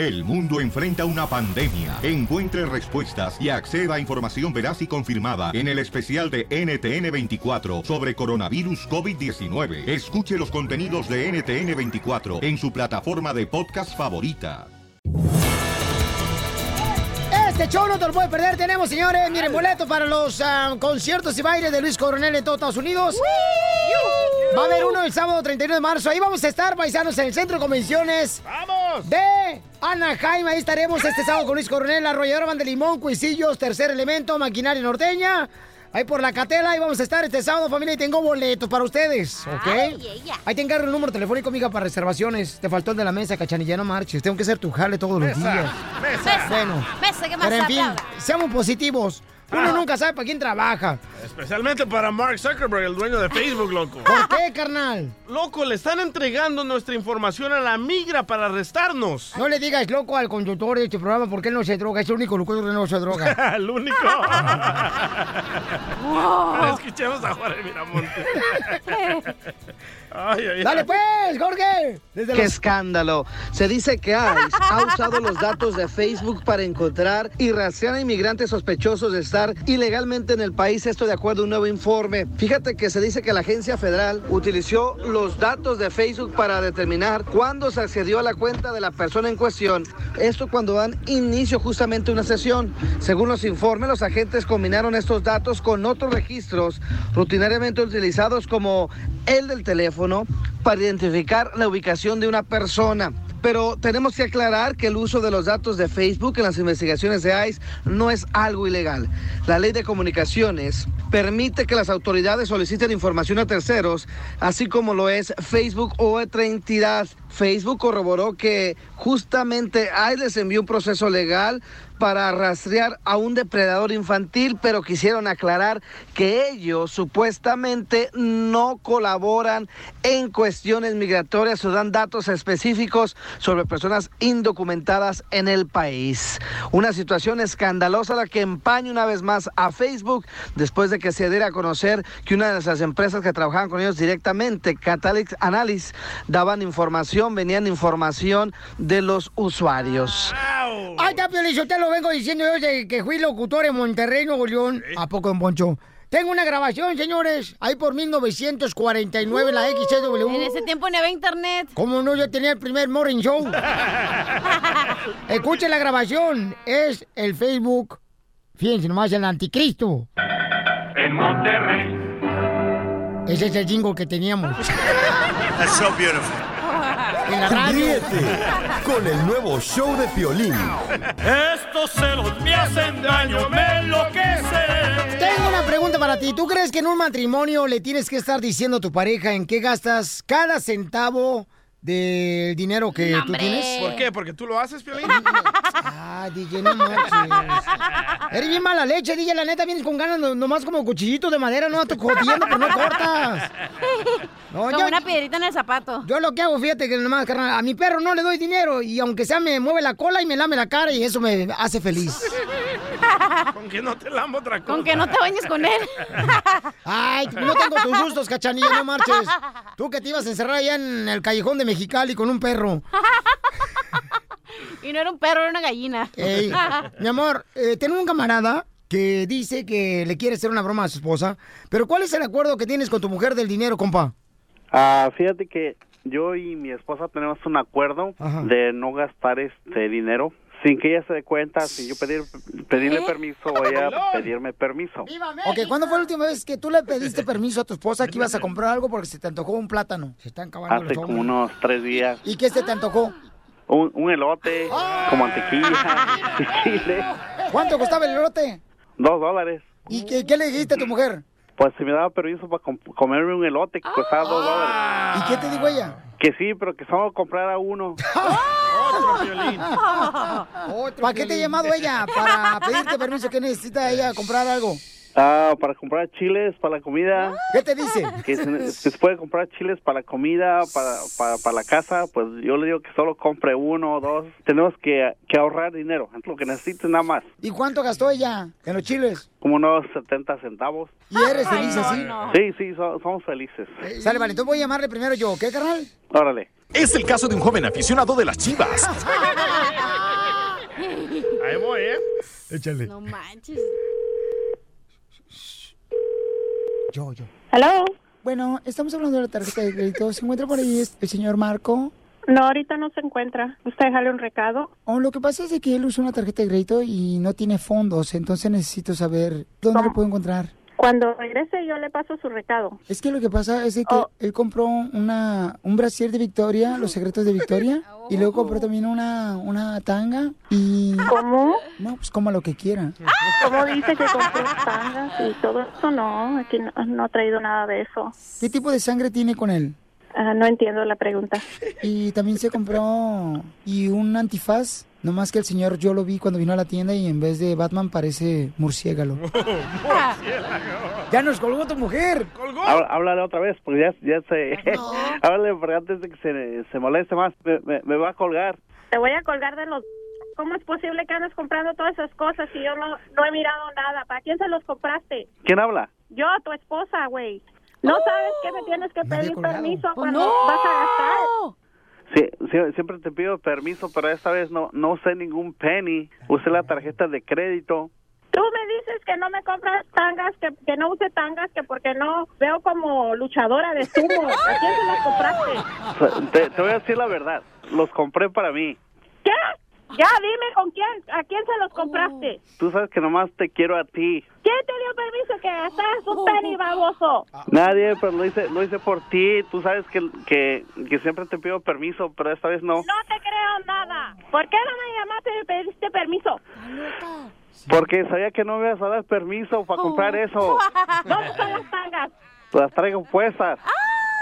El mundo enfrenta una pandemia. Encuentre respuestas y acceda a información veraz y confirmada en el especial de NTN24 sobre coronavirus COVID-19. Escuche los contenidos de NTN24 en su plataforma de podcast favorita. Este show no te lo puedes perder. Tenemos, señores, miren, boletos para los ah, conciertos y bailes de Luis Coronel en todos Estados Unidos. Va a haber uno el sábado 31 de marzo. Ahí vamos a estar, paisanos, en el Centro de Convenciones. ¡Vamos! De Anaheim. Ahí estaremos este sábado con Luis Coronel, Arrolladora Van de Limón, Cuisillos, Tercer Elemento, Maquinaria Norteña. Ahí por la catela, ahí vamos a estar este sábado, familia, y tengo boletos para ustedes, ¿ok? Ahí te encargo el número telefónico, amiga, para reservaciones. Te faltó el de la mesa, cachanilla, no marches. Tengo que ser tu jale todos los días. mesa. Bueno, Mesa, ¿qué más pero en fin, seamos positivos. Uno nunca sabe para quién trabaja. Especialmente para Mark Zuckerberg, el dueño de Facebook, loco. ¿Por qué, carnal? Loco, le están entregando nuestra información a la migra para arrestarnos. No le digas loco al conductor de este programa porque él no se droga. Es el único locutor que no se droga. el único. Escuchemos a Juárez Miramonte. Ay, ay, Dale ay. pues, Jorge. Desde ¡Qué los- escándalo! Se dice que ICE ha usado los datos de Facebook para encontrar y rastrear a inmigrantes sospechosos de estar ilegalmente en el país, esto de acuerdo a un nuevo informe. Fíjate que se dice que la agencia federal utilizó los datos de Facebook para determinar cuándo se accedió a la cuenta de la persona en cuestión. Esto cuando dan inicio justamente a una sesión. Según los informes, los agentes combinaron estos datos con otros registros rutinariamente utilizados como el del teléfono para identificar la ubicación de una persona. Pero tenemos que aclarar que el uso de los datos de Facebook en las investigaciones de ICE no es algo ilegal. La ley de comunicaciones permite que las autoridades soliciten información a terceros, así como lo es Facebook o otra entidad. Facebook corroboró que justamente ICE les envió un proceso legal para rastrear a un depredador infantil, pero quisieron aclarar que ellos supuestamente no colaboran en cuestiones migratorias o dan datos específicos sobre personas indocumentadas en el país. Una situación escandalosa la que empaña una vez más a Facebook después de que se diera a conocer que una de las empresas que trabajaban con ellos directamente, Catalyst Analysis, daban información, venían información de los usuarios. Ay, está, Piolín, te lo vengo diciendo yo desde que fui locutor en Monterrey, Nuevo León. ¿A poco, don Poncho? Tengo una grabación, señores, ahí por 1949, la XCW. En ese tiempo no había internet. ¿Cómo no? Yo tenía el primer morning show. Escuchen la grabación. Es el Facebook. Fíjense nomás, el anticristo. En Monterrey. Ese es el jingle que teníamos. That's so beautiful. En la radio. Ríete con el nuevo show de Piolín. Estos celos me hacen daño, me enloquecen. Pregunta para ti. ¿Tú crees que en un matrimonio le tienes que estar diciendo a tu pareja en qué gastas cada centavo del dinero que tú tienes? ¿Por qué? ¿Porque tú lo haces, Piolín? Ah, DJ, no manches. Eres bien mala leche, DJ, la neta vienes con ganas no- nomás como cuchillito de madera, no te jodiendo, pero no cortas. No, Como yo- una piedrita en el zapato. Yo lo que hago, fíjate que nomás, carnal, a mi perro no le doy dinero y aunque sea me mueve la cola y me lame la cara y eso me hace feliz. Con que no te lambo otra cosa. Con que no te bañes con él. Ay, no tengo tus gustos, cachanilla, no marches. Tú que te ibas a encerrar allá en el callejón de Mexicali con un perro. Y no era un perro, era una gallina. Ey, mi amor, eh, tengo un camarada que dice que le quiere hacer una broma a su esposa, pero ¿cuál es el acuerdo que tienes con tu mujer del dinero, compa? Ah, fíjate que yo y mi esposa tenemos un acuerdo Ajá. de no gastar este dinero sin que ella se dé cuenta, sin yo pedir, pedirle permiso o ella pedirme permiso. Ok, ¿cuándo fue la última vez que tú le pediste permiso a tu esposa que ibas a comprar algo porque se te antojó un plátano? Se están acabando Hace los como hombres. unos tres días. ¿Y qué se te antojó? Un, un elote con mantequilla y chile. ¿Cuánto costaba el elote? Dos dólares. ¿Y qué, qué le dijiste a tu mujer? Pues si me daba permiso para com- comerme un elote que costaba dos dólares. ¿Y qué te dijo ella? Que sí, pero que solo comprara uno. Otro violín. ¿Para qué te ha llamado ella? Para pedirte permiso que necesita ella comprar algo. Ah, para comprar chiles para la comida. ¿Qué te dice? Que se, que se puede comprar chiles para la comida, para, para, para la casa. Pues yo le digo que solo compre uno o dos. Tenemos que, que ahorrar dinero. Es lo que necesito nada más. ¿Y cuánto gastó ella en los chiles? Como unos 70 centavos. ¿Y eres feliz así? Sí, sí, so- somos felices. Sale, vale, entonces voy a llamarle primero yo, ¿qué, carnal? Órale. Es el caso de un joven aficionado de las chivas. Échale. No manches. Yo, yo. ¿Aló? Bueno, estamos hablando de la tarjeta de crédito. ¿Se encuentra por ahí el señor Marco? No, ahorita no se encuentra. ¿Usted déjale un recado? Oh, lo que pasa es de que él usa una tarjeta de crédito y no tiene fondos, entonces necesito saber dónde lo puedo encontrar. Cuando regrese yo le paso su recado. Es que lo que pasa es que Oh. él compró una, un brasier de Victoria, los secretos de Victoria, y luego compró también una, una tanga y... ¿Cómo? No, pues coma lo que quiera. ¿Cómo dice que compró tangas y todo eso? No, aquí no, no ha traído nada de eso. ¿Qué tipo de sangre tiene con él? Ah, no entiendo la pregunta. Y también se compró y un antifaz, nomás que el señor yo lo vi cuando vino a la tienda y en vez de Batman parece murciélago. ya nos colgó tu mujer. Habla- Háblale otra vez, porque ya, ya se... Háblale, porque antes de que se, se moleste más, me, me- me va a colgar. Te voy a colgar de los... ¿Cómo es posible que andes comprando todas esas cosas si yo no, no he mirado nada? ¿Para quién se los compraste? ¿Quién habla? Yo, tu esposa, güey. ¿No sabes que me tienes que pedir permiso Oh, cuando no. vas a gastar? Sí, sí, siempre te pido permiso, pero esta vez no, no usé ningún penny. Usé la tarjeta de crédito. Tú me dices que no me compras tangas, que, que no use tangas, que porque no veo como luchadora de sumo. ¿A quién se los compraste? Te, te voy a decir la verdad. Los compré para mí. ¿Qué? Ya dime con quién, a quién se los compraste. Tú sabes que nomás te quiero a ti. ¿Quién te dio permiso que gastaras un penny, baboso? Nadie, pero lo hice, lo hice por ti. Tú sabes que, que, que siempre te pido permiso, pero esta vez no. No te creo nada. ¿Por qué no me llamaste y me pediste permiso? Porque sabía que no me ibas a dar permiso para comprar eso. ¿Dónde están las tangas? Las traigo puestas.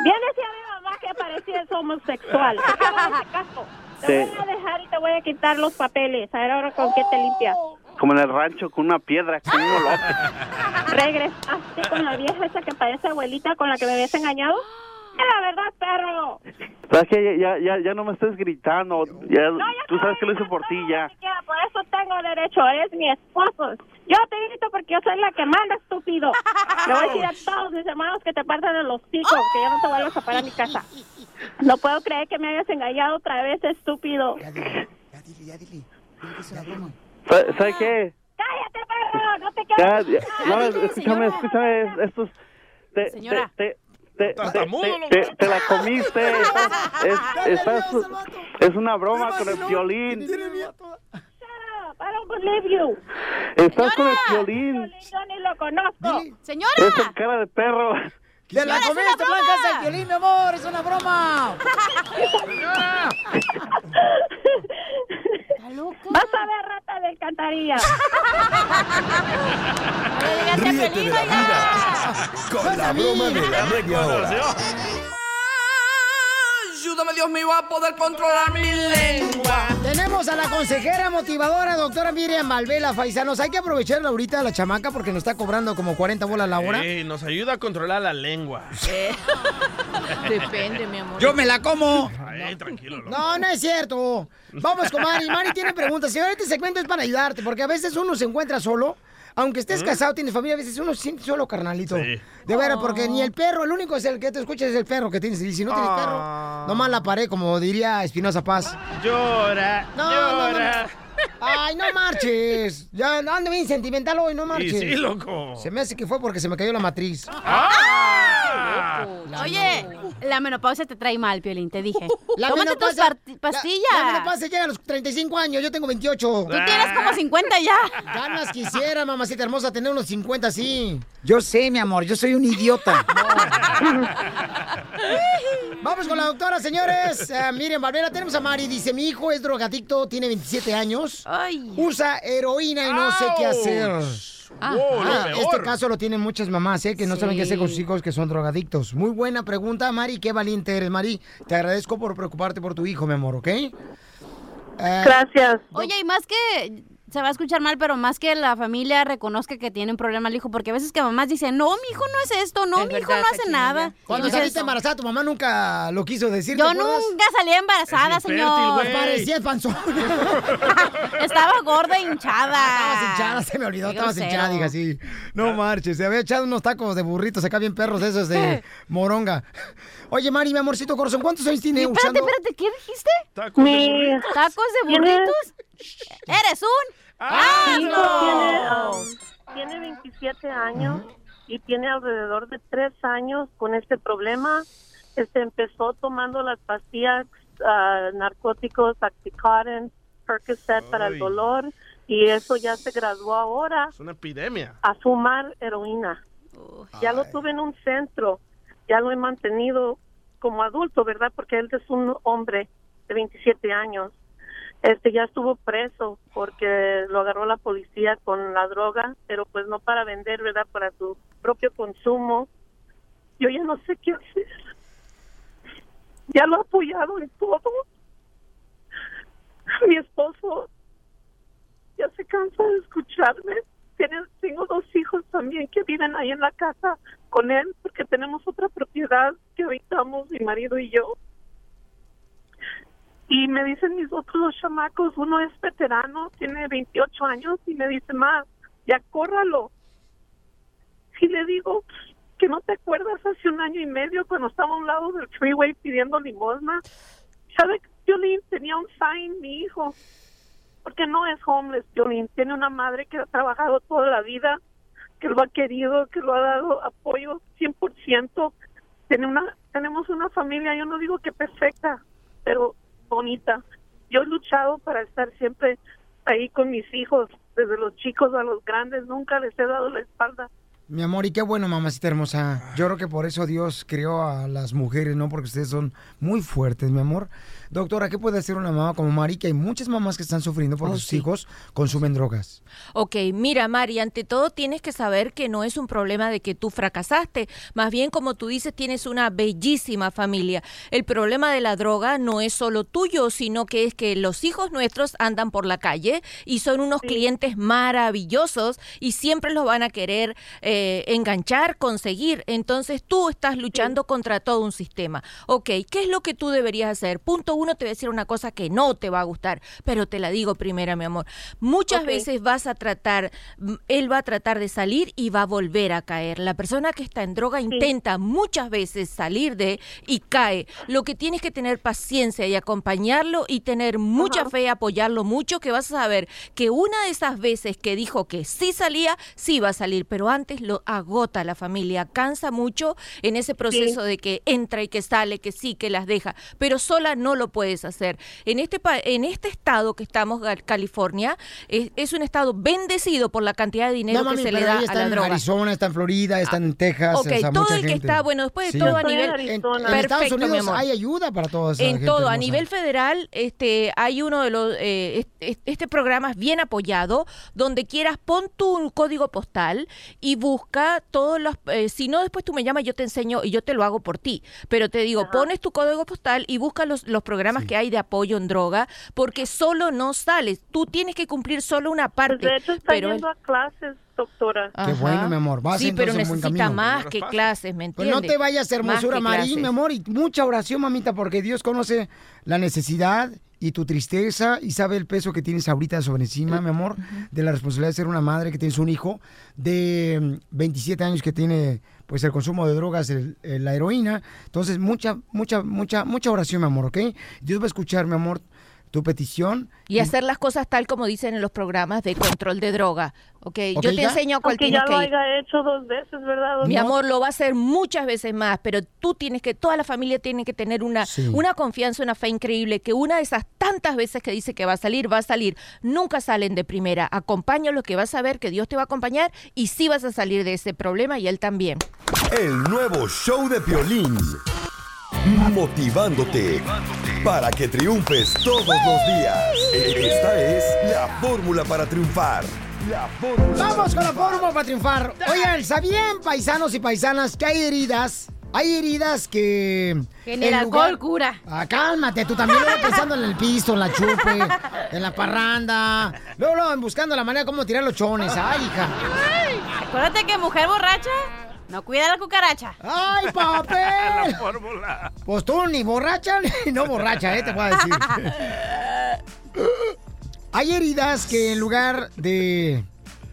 Viene decía mi mamá que parecías homosexual. ¿Por qué Te Sí. voy a dejar y te voy a quitar los papeles. A ver ahora con qué te limpias. Como en el rancho con una piedra, con un olote. ¿Regresaste con la vieja esa que parece abuelita con la que me habías engañado? La verdad, perro. ¿Sabes que ya, ya, ya no me estés gritando. Ya, No, ya tú sabes que lo hice por ti ya. Ya, por eso tengo derecho. Eres mi esposo. Yo te grito porque yo soy la que manda, estúpido. Le voy a decir a todos mis hermanos que te partan de los picos, que ya no te vuelvas a parar a mi casa. No puedo creer que me hayas engañado otra vez, estúpido. ¿Sa- ¿Sabes qué? ¡Cállate, perro! ¡No te Ya, ya, no, escúchame, escúchame, es- estos... Te, Señora. te, te, te, te, Tartamudo, te- te- te la comiste. Es, estás, es una broma con el violín. I don't believe you. Estás con el violín. Yo ni lo conozco. Señora. Es cara de perro. ¡Te la comiste, Blanca, es el violín, mi amor! ¡Es una broma! Vas a ver rata de alcantarilla. Ríete de la vida con la broma de la media hora. Ayúdame, Dios mío, a poder controlar mi lengua. Tenemos a la consejera motivadora, doctora Miriam Malvela Faisanos. Hay que aprovecharla ahorita a la chamaca porque nos está cobrando como 40 bolas la hora. Ey, nos ayuda a controlar la lengua. Depende, mi amor. ¡Yo me la como! Ay, tranquilo. loco. No, no es cierto. Vamos con Mari. Mari tiene preguntas. Señor, este segmento es para ayudarte porque a veces uno se encuentra solo. Aunque estés casado, tienes familia, a veces uno se siente solo, carnalito. Sí. De veras, porque ni el perro, el único es el que te escucha es el perro que tienes. Y si no tienes perro, nomás la pared, como diría Espinosa Paz. Llora, No, no, no, llora. Ay, no marches. Ya ando bien sentimental hoy, no marches. sí, loco. Se me hace que fue porque se me cayó la matriz. ¡Ah! Oye, la menopausia te trae mal, Piolín, te dije. La Tómate tus menopausia- par- pastillas. La, la menopausia llega a los 35 años, yo tengo 28. Tú tienes como 50 ya. Ganas quisiera, mamacita hermosa, tener unos 50 así. Yo sé, mi amor, yo soy un idiota. Vamos con la doctora, señores. Eh, miren, Valvera, tenemos a Mari. Dice, mi hijo es drogadicto, tiene 27 años. Usa heroína y no sé qué hacer. Ah. Wow, Ah, este caso lo tienen muchas mamás, ¿eh? Que no saben qué hacer con sus hijos que son drogadictos. Muy buena pregunta, Mari. Qué valiente eres, Mari. Te agradezco por preocuparte por tu hijo, mi amor, ¿ok? Eh, Gracias. Oye, y más que se va a escuchar mal, pero más que la familia reconozca que tiene un problema el hijo, porque a veces que mamás dicen, no, mi hijo no es esto, no, Es mi hijo verdad, no hace nada. Cuando saliste embarazada, tu mamá nunca lo quiso decir. Yo nunca salí embarazada, señor. güey. Parecías panzón. Estaba gorda e hinchada. Estabas hinchada, se me olvidó, estabas hinchada, dije así. No marches, se había echado unos tacos de burritos acá bien perros de esos de moronga. Oye, Mari, mi amorcito corazón, ¿cuántos años tiene Espérate, usando? espérate, ¿qué dijiste? Tacos Mi- ¿Tacos de ¿Tienes- burritos? ¿Eres un? Mi hijo tiene, um, tiene 27 años y tiene alrededor de 3 años con este problema. Este empezó tomando las pastillas ah, narcóticos, Oxycontin, Percocet para el dolor y eso ya se graduó ahora Es una epidemia. a fumar heroína. Ya lo tuve en un centro, ya lo he mantenido como adulto, ¿verdad? Porque él es un hombre de 27 años. Este ya estuvo preso porque lo agarró la policía con la droga, pero pues no para vender, ¿verdad? Para su propio consumo. Yo ya no sé qué hacer. Ya lo he apoyado en todo. Mi esposo ya se cansa de escucharme. Tiene- tengo dos hijos también que viven ahí en la casa con él porque tenemos otra propiedad que habitamos mi marido y yo. Y me dicen mis otros chamacos, uno es veterano, tiene 28 años y me dice, más, ya córralo. Y le digo, que no te acuerdas hace un año y medio cuando estaba a un lado del freeway pidiendo limosna. ¿Sabe? Violín tenía un sign, mi hijo porque no es homeless, Jolene. Tiene una madre que ha trabajado toda la vida, que lo ha querido, que lo ha dado apoyo 100%. Tiene una, tenemos una familia, yo no digo que perfecta, pero bonita. Yo he luchado para estar siempre ahí con mis hijos, desde los chicos a los grandes, nunca les he dado la espalda. Mi amor, y qué bueno, mamacita hermosa. Yo creo que por eso Dios creó a las mujeres, ¿no? Porque ustedes son muy fuertes, mi amor. Doctora, ¿qué puede hacer una mamá como Mari? Que hay muchas mamás que están sufriendo porque Oh, sus sí. hijos consumen drogas. Ok, mira, Mari, ante todo tienes que saber que no es un problema de que tú fracasaste. Más bien, como tú dices, tienes una bellísima familia. El problema de la droga no es solo tuyo, sino que es que los hijos nuestros andan por la calle y son unos clientes maravillosos y siempre los van a querer eh, enganchar, conseguir. Entonces tú estás luchando contra todo un sistema. Ok, ¿qué es lo que tú deberías hacer? Punto uno, te voy a decir una cosa que no te va a gustar, pero te la digo primera, mi amor. Muchas veces vas a tratar, él va a tratar de salir y va a volver a caer. La persona que está en droga intenta muchas veces salir de y cae. Lo que tienes que tener paciencia y acompañarlo y tener mucha fe, apoyarlo mucho, que vas a saber que una de esas veces que dijo que sí salía, sí va a salir, pero antes lo agota la familia, cansa mucho en ese proceso de que entra y que sale, que sí, que las deja, pero sola no lo puedes hacer. En este, en este estado que estamos, California, es, es un estado bendecido por la cantidad de dinero no, mami, que se le da ella a está la en droga. Arizona, está en Florida, está en Texas. Ok, o sea, todo mucha el que está, bueno, después de Sí. todo a nivel... En, en Estados mi Unidos hay ayuda para toda esa En gente todo, a nivel federal, este, hay uno de los, eh, es- es- este programa es bien apoyado, donde quieras pon tu código postal y busca todos los, eh, si no después tú me llamas, yo te enseño y yo te lo hago por ti, pero te digo, pones tu código postal y busca los, los programas que hay de apoyo en droga, porque solo no sales, tú tienes que cumplir solo una parte. Pues de hecho está pero yendo a clases, doctora. Qué bueno, mi amor. Vas sí, pero entonces en buen necesita más que clases, ¿me Pues entiendes? no te vayas, hermosura, Marín, clases. mi amor, y mucha oración, mamita, porque Dios conoce la necesidad y tu tristeza y sabe el peso que tienes ahorita sobre encima, mi amor, de la responsabilidad de ser una madre que tienes un hijo de mm, 27 años que tiene pues el consumo de drogas, el- el- la heroína. Entonces, mucha, mucha, mucha, mucha oración, mi amor, ¿ok? Dios va a escuchar, mi amor, tu petición. Y hacer las cosas tal como dicen en los programas de control de droga. ¿ok? Ok, Yo te ya. enseño a cuál Aunque tienes ya que lo ir. haya hecho dos veces, ¿verdad? Mi amor, lo va a hacer muchas veces más, pero tú tienes que, toda la familia tiene que tener una, una confianza, una fe increíble, que una de esas tantas veces que dice que va a salir, va a salir. Nunca salen de primera. Acompáñalo que vas a ver que Dios te va a acompañar y sí vas a salir de ese problema y él también. El nuevo show de Piolín. Motivándote para que triunfes todos los días. Esta es la fórmula para triunfar. La fórmula Vamos con la fórmula para triunfar. Oigan, ¿sabían, paisanos y paisanas, que hay heridas? Hay heridas que... Que el en lugar- alcohol cura. Ah, cálmate, tú también luego pensando en el pisto, en la chupe, en la parranda. Luego, luego buscando la manera como tirar los chones. Ay, hija. Acuérdate que mujer borracha no cuida la cucaracha. ¡Ay, papel! fórmula. Pues tú ni borracha ni no borracha, ¿eh? Te voy a decir. Hay heridas que en lugar de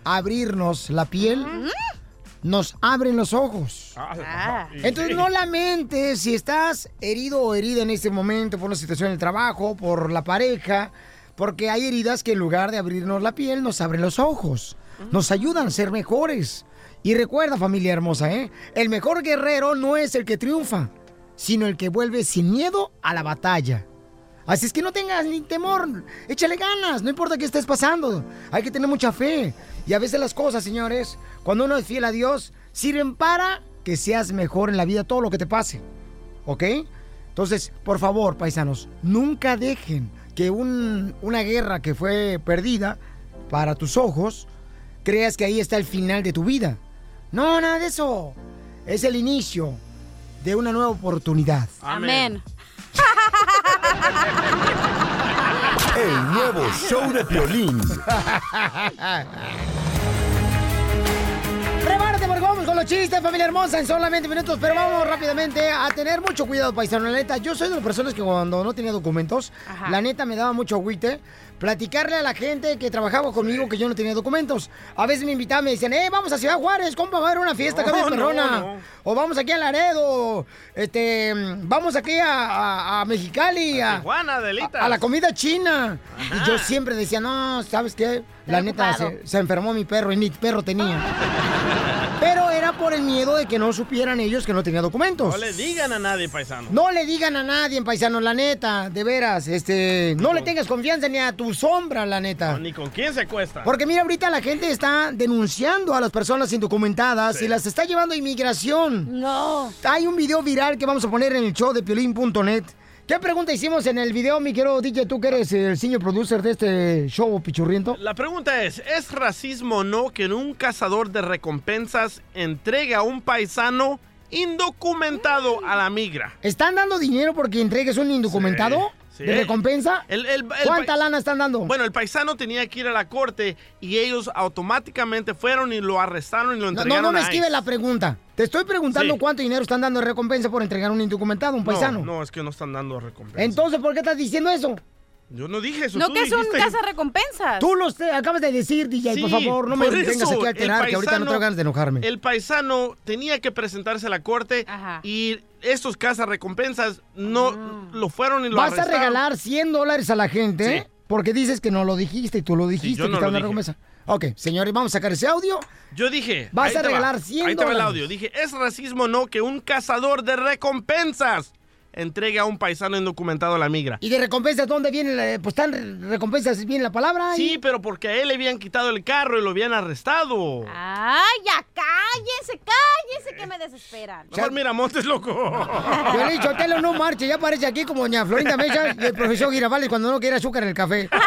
abrirnos la piel, nos abren los ojos. Ah. Entonces no lamentes si estás herido o herida en este momento por una situación en el trabajo, por la pareja, Porque hay heridas que en lugar de abrirnos la piel, nos abren los ojos. Nos ayudan a ser mejores. Y recuerda, familia hermosa, ¿eh? El mejor guerrero no es el que triunfa, sino el que vuelve sin miedo a la batalla. Así es que no tengas ni temor, échale ganas, no importa qué estés pasando. Hay que tener mucha fe. Y a veces las cosas, señores, cuando uno es fiel a Dios, sirven para que seas mejor en la vida todo lo que te pase. ¿Ok? Entonces, por favor, paisanos, nunca dejen que un- una guerra que fue perdida para tus ojos, creas que ahí está el final de tu vida. No, nada de eso. Es el inicio de una nueva oportunidad. Amén. El nuevo show de Piolín. Prepárate porque vamos con los chistes, familia hermosa, en solamente minutos, pero vamos rápidamente a tener mucho cuidado, paisano. La neta, yo soy de las personas que cuando no tenía documentos, la neta me daba mucho agüite platicarle a la gente que trabajaba conmigo que yo no tenía documentos. A veces me invitaban, me decían, eh, vamos a Ciudad Juárez, compa, va a haber una fiesta acá No, bien perrona. no, no. O vamos aquí a Laredo, este, vamos aquí a, a- a Mexicali, a, Tijuana, a la comida china. Y yo siempre decía, no, ¿sabes qué? La neta, se, se enfermó mi perro y ni perro tenía. Pero era por el miedo de que no supieran ellos que no tenía documentos. No le digan a nadie, paisano. No le digan a nadie, paisano, la neta, de veras, este, no le tengas confianza ni a tu sombra, la neta. Ni con quién se acuesta. Porque mira, ahorita la gente está denunciando a las personas indocumentadas y las está llevando a inmigración. No. Hay un video viral que vamos a poner en el show de piolín.net. ¿Qué pregunta hicimos en el video, mi querido DJ? Tú que eres el senior producer de este show, pichurriento. La pregunta es, ¿es racismo o no que un cazador de recompensas entregue a un paisano indocumentado a la migra? ¿Están dando dinero porque entregues un indocumentado Sí. De recompensa? El- el- el ¿Cuánta lana están dando? Bueno, el paisano tenía que ir a la corte y ellos automáticamente fueron y lo arrestaron y lo entregaron no, no me esquive la pregunta. Te estoy preguntando Sí. cuánto dinero están dando de recompensa por entregar un indocumentado, un paisano. No, no, es que no están dando recompensa. Entonces, ¿por qué estás diciendo eso? Yo no dije eso. No tú que es un dijiste. casa recompensas. Tú lo acabas de decir, DJ, por Sí, favor, no me por vengas eso, aquí a alterar, que ahorita no paisano- tengo ganas de enojarme. El paisano tenía que presentarse a la corte y estos recompensas no lo fueron y lo Vas a regalar 100 dólares a la gente porque dices que no lo dijiste y tú lo dijiste yo que no está lo dije. recompensa. Ok, señores, vamos a sacar ese audio. Yo dije. Vas a te va, regalar 100 Ahí te va el dólares. audio. Dije, ¿es racismo no que un cazador de recompensas entregue a un paisano indocumentado a la migra? ¿Y de recompensas dónde viene? la- pues están recompensas, viene la palabra. Sí, pero porque a él le habían quitado el carro y lo habían arrestado. Ay, ya cállese, cállese que me desesperan. Mejor mira, Montes, loco. Violín Sotelo no marche, ya aparece aquí como doña Florinda Mesa y el profesor Girafales cuando no quiere azúcar en el café.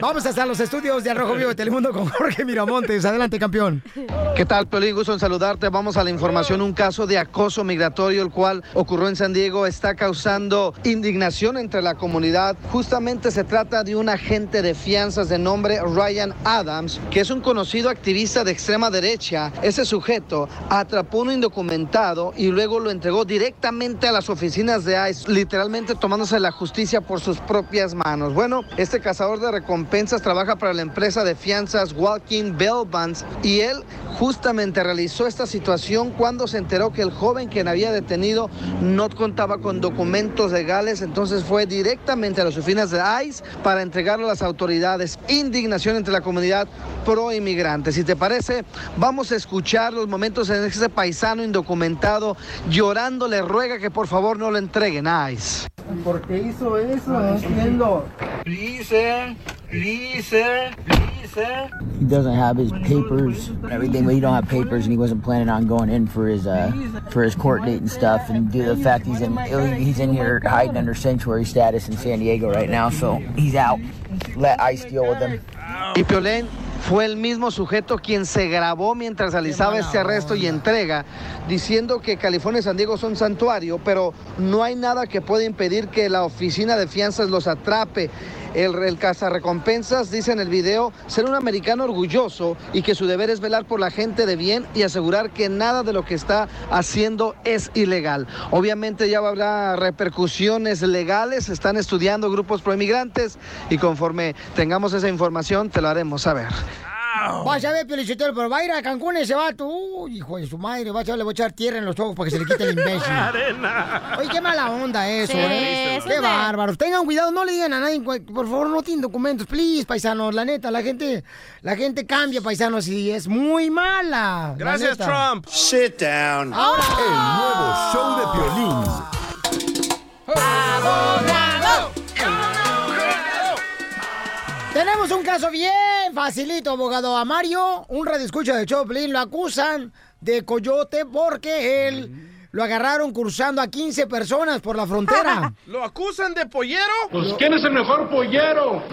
Vamos hasta los estudios de Arrojo Vivo de Telemundo con Jorge Miramontes. Adelante, campeón. ¿Qué tal, Piolín? Gusto en saludarte. Vamos a la información. Un caso de acoso migratorio, el cual ocurrió en San Diego, está causando indignación entre la comunidad. Justamente se trata de un agente de fianzas de nombre Ryan Adams, que es un conocido activista de extrema derecha. Ese sujeto atrapó un indocumentado y luego lo entregó directamente a las oficinas de ICE, literalmente tomándose la justicia por sus propias manos. Bueno, este cazador de recompensas trabaja para la empresa de fianzas Walking Bail Bonds y él justamente realizó esta situación cuando se enteró que el joven quien había detenido no contaba con documentos legales, entonces fue directamente a las oficinas de ICE para entregarlo a las autoridades. Indignación entre la comunidad pro inmigrante. Si te parece, vamos a escuchar los momentos en ese paisano indocumentado llorando le ruega que por favor no lo entreguen a ICE. ¿Por qué hizo eso? No entiendo. Please, sir. Please, sir. Please, sir. He doesn't have his papers and everything, but he don't have papers, and he wasn't planning on going in for his uh, for his court date and stuff. And due to the fact he's in he's in here hiding under sanctuary status in San Diego right now, so he's out. Let ICE deal with him. Y Piolín fue el mismo sujeto quien se grabó mientras realizaba este arresto y entrega, diciendo que California y San Diego son santuario, pero no hay nada que pueda impedir que la oficina de fianzas los atrape. El, el cazarrecompensas dice en el video ser un americano orgulloso y que su deber es velar por la gente de bien y asegurar que nada de lo que está haciendo es ilegal. Obviamente ya habrá repercusiones legales, están estudiando grupos proinmigrantes y conforme tengamos esa información te lo haremos saber. Vas a ver, Piolichotelo, pero va a ir a Cancún ese vato. Uy, hijo de su madre, vas a le voy a echar tierra en los ojos para que se le quite el imbécil. Arena. Oye, qué mala onda eso, Sí, ¿eh? eso Qué bárbaros. Tengan cuidado, no le digan a nadie, por favor, no tienen documentos, please, paisanos. La neta, la gente, la gente cambia, paisanos, y es muy mala. la Gracias. Trump. Sit down. El nuevo show de Piolín. Tenemos un caso bien facilito, abogado. A Mario, un radioescucha de Choplin, lo acusan de coyote porque él lo agarraron cruzando a 15 personas por la frontera. ¿Lo acusan de pollero? Pues, ¿quién es el mejor pollero?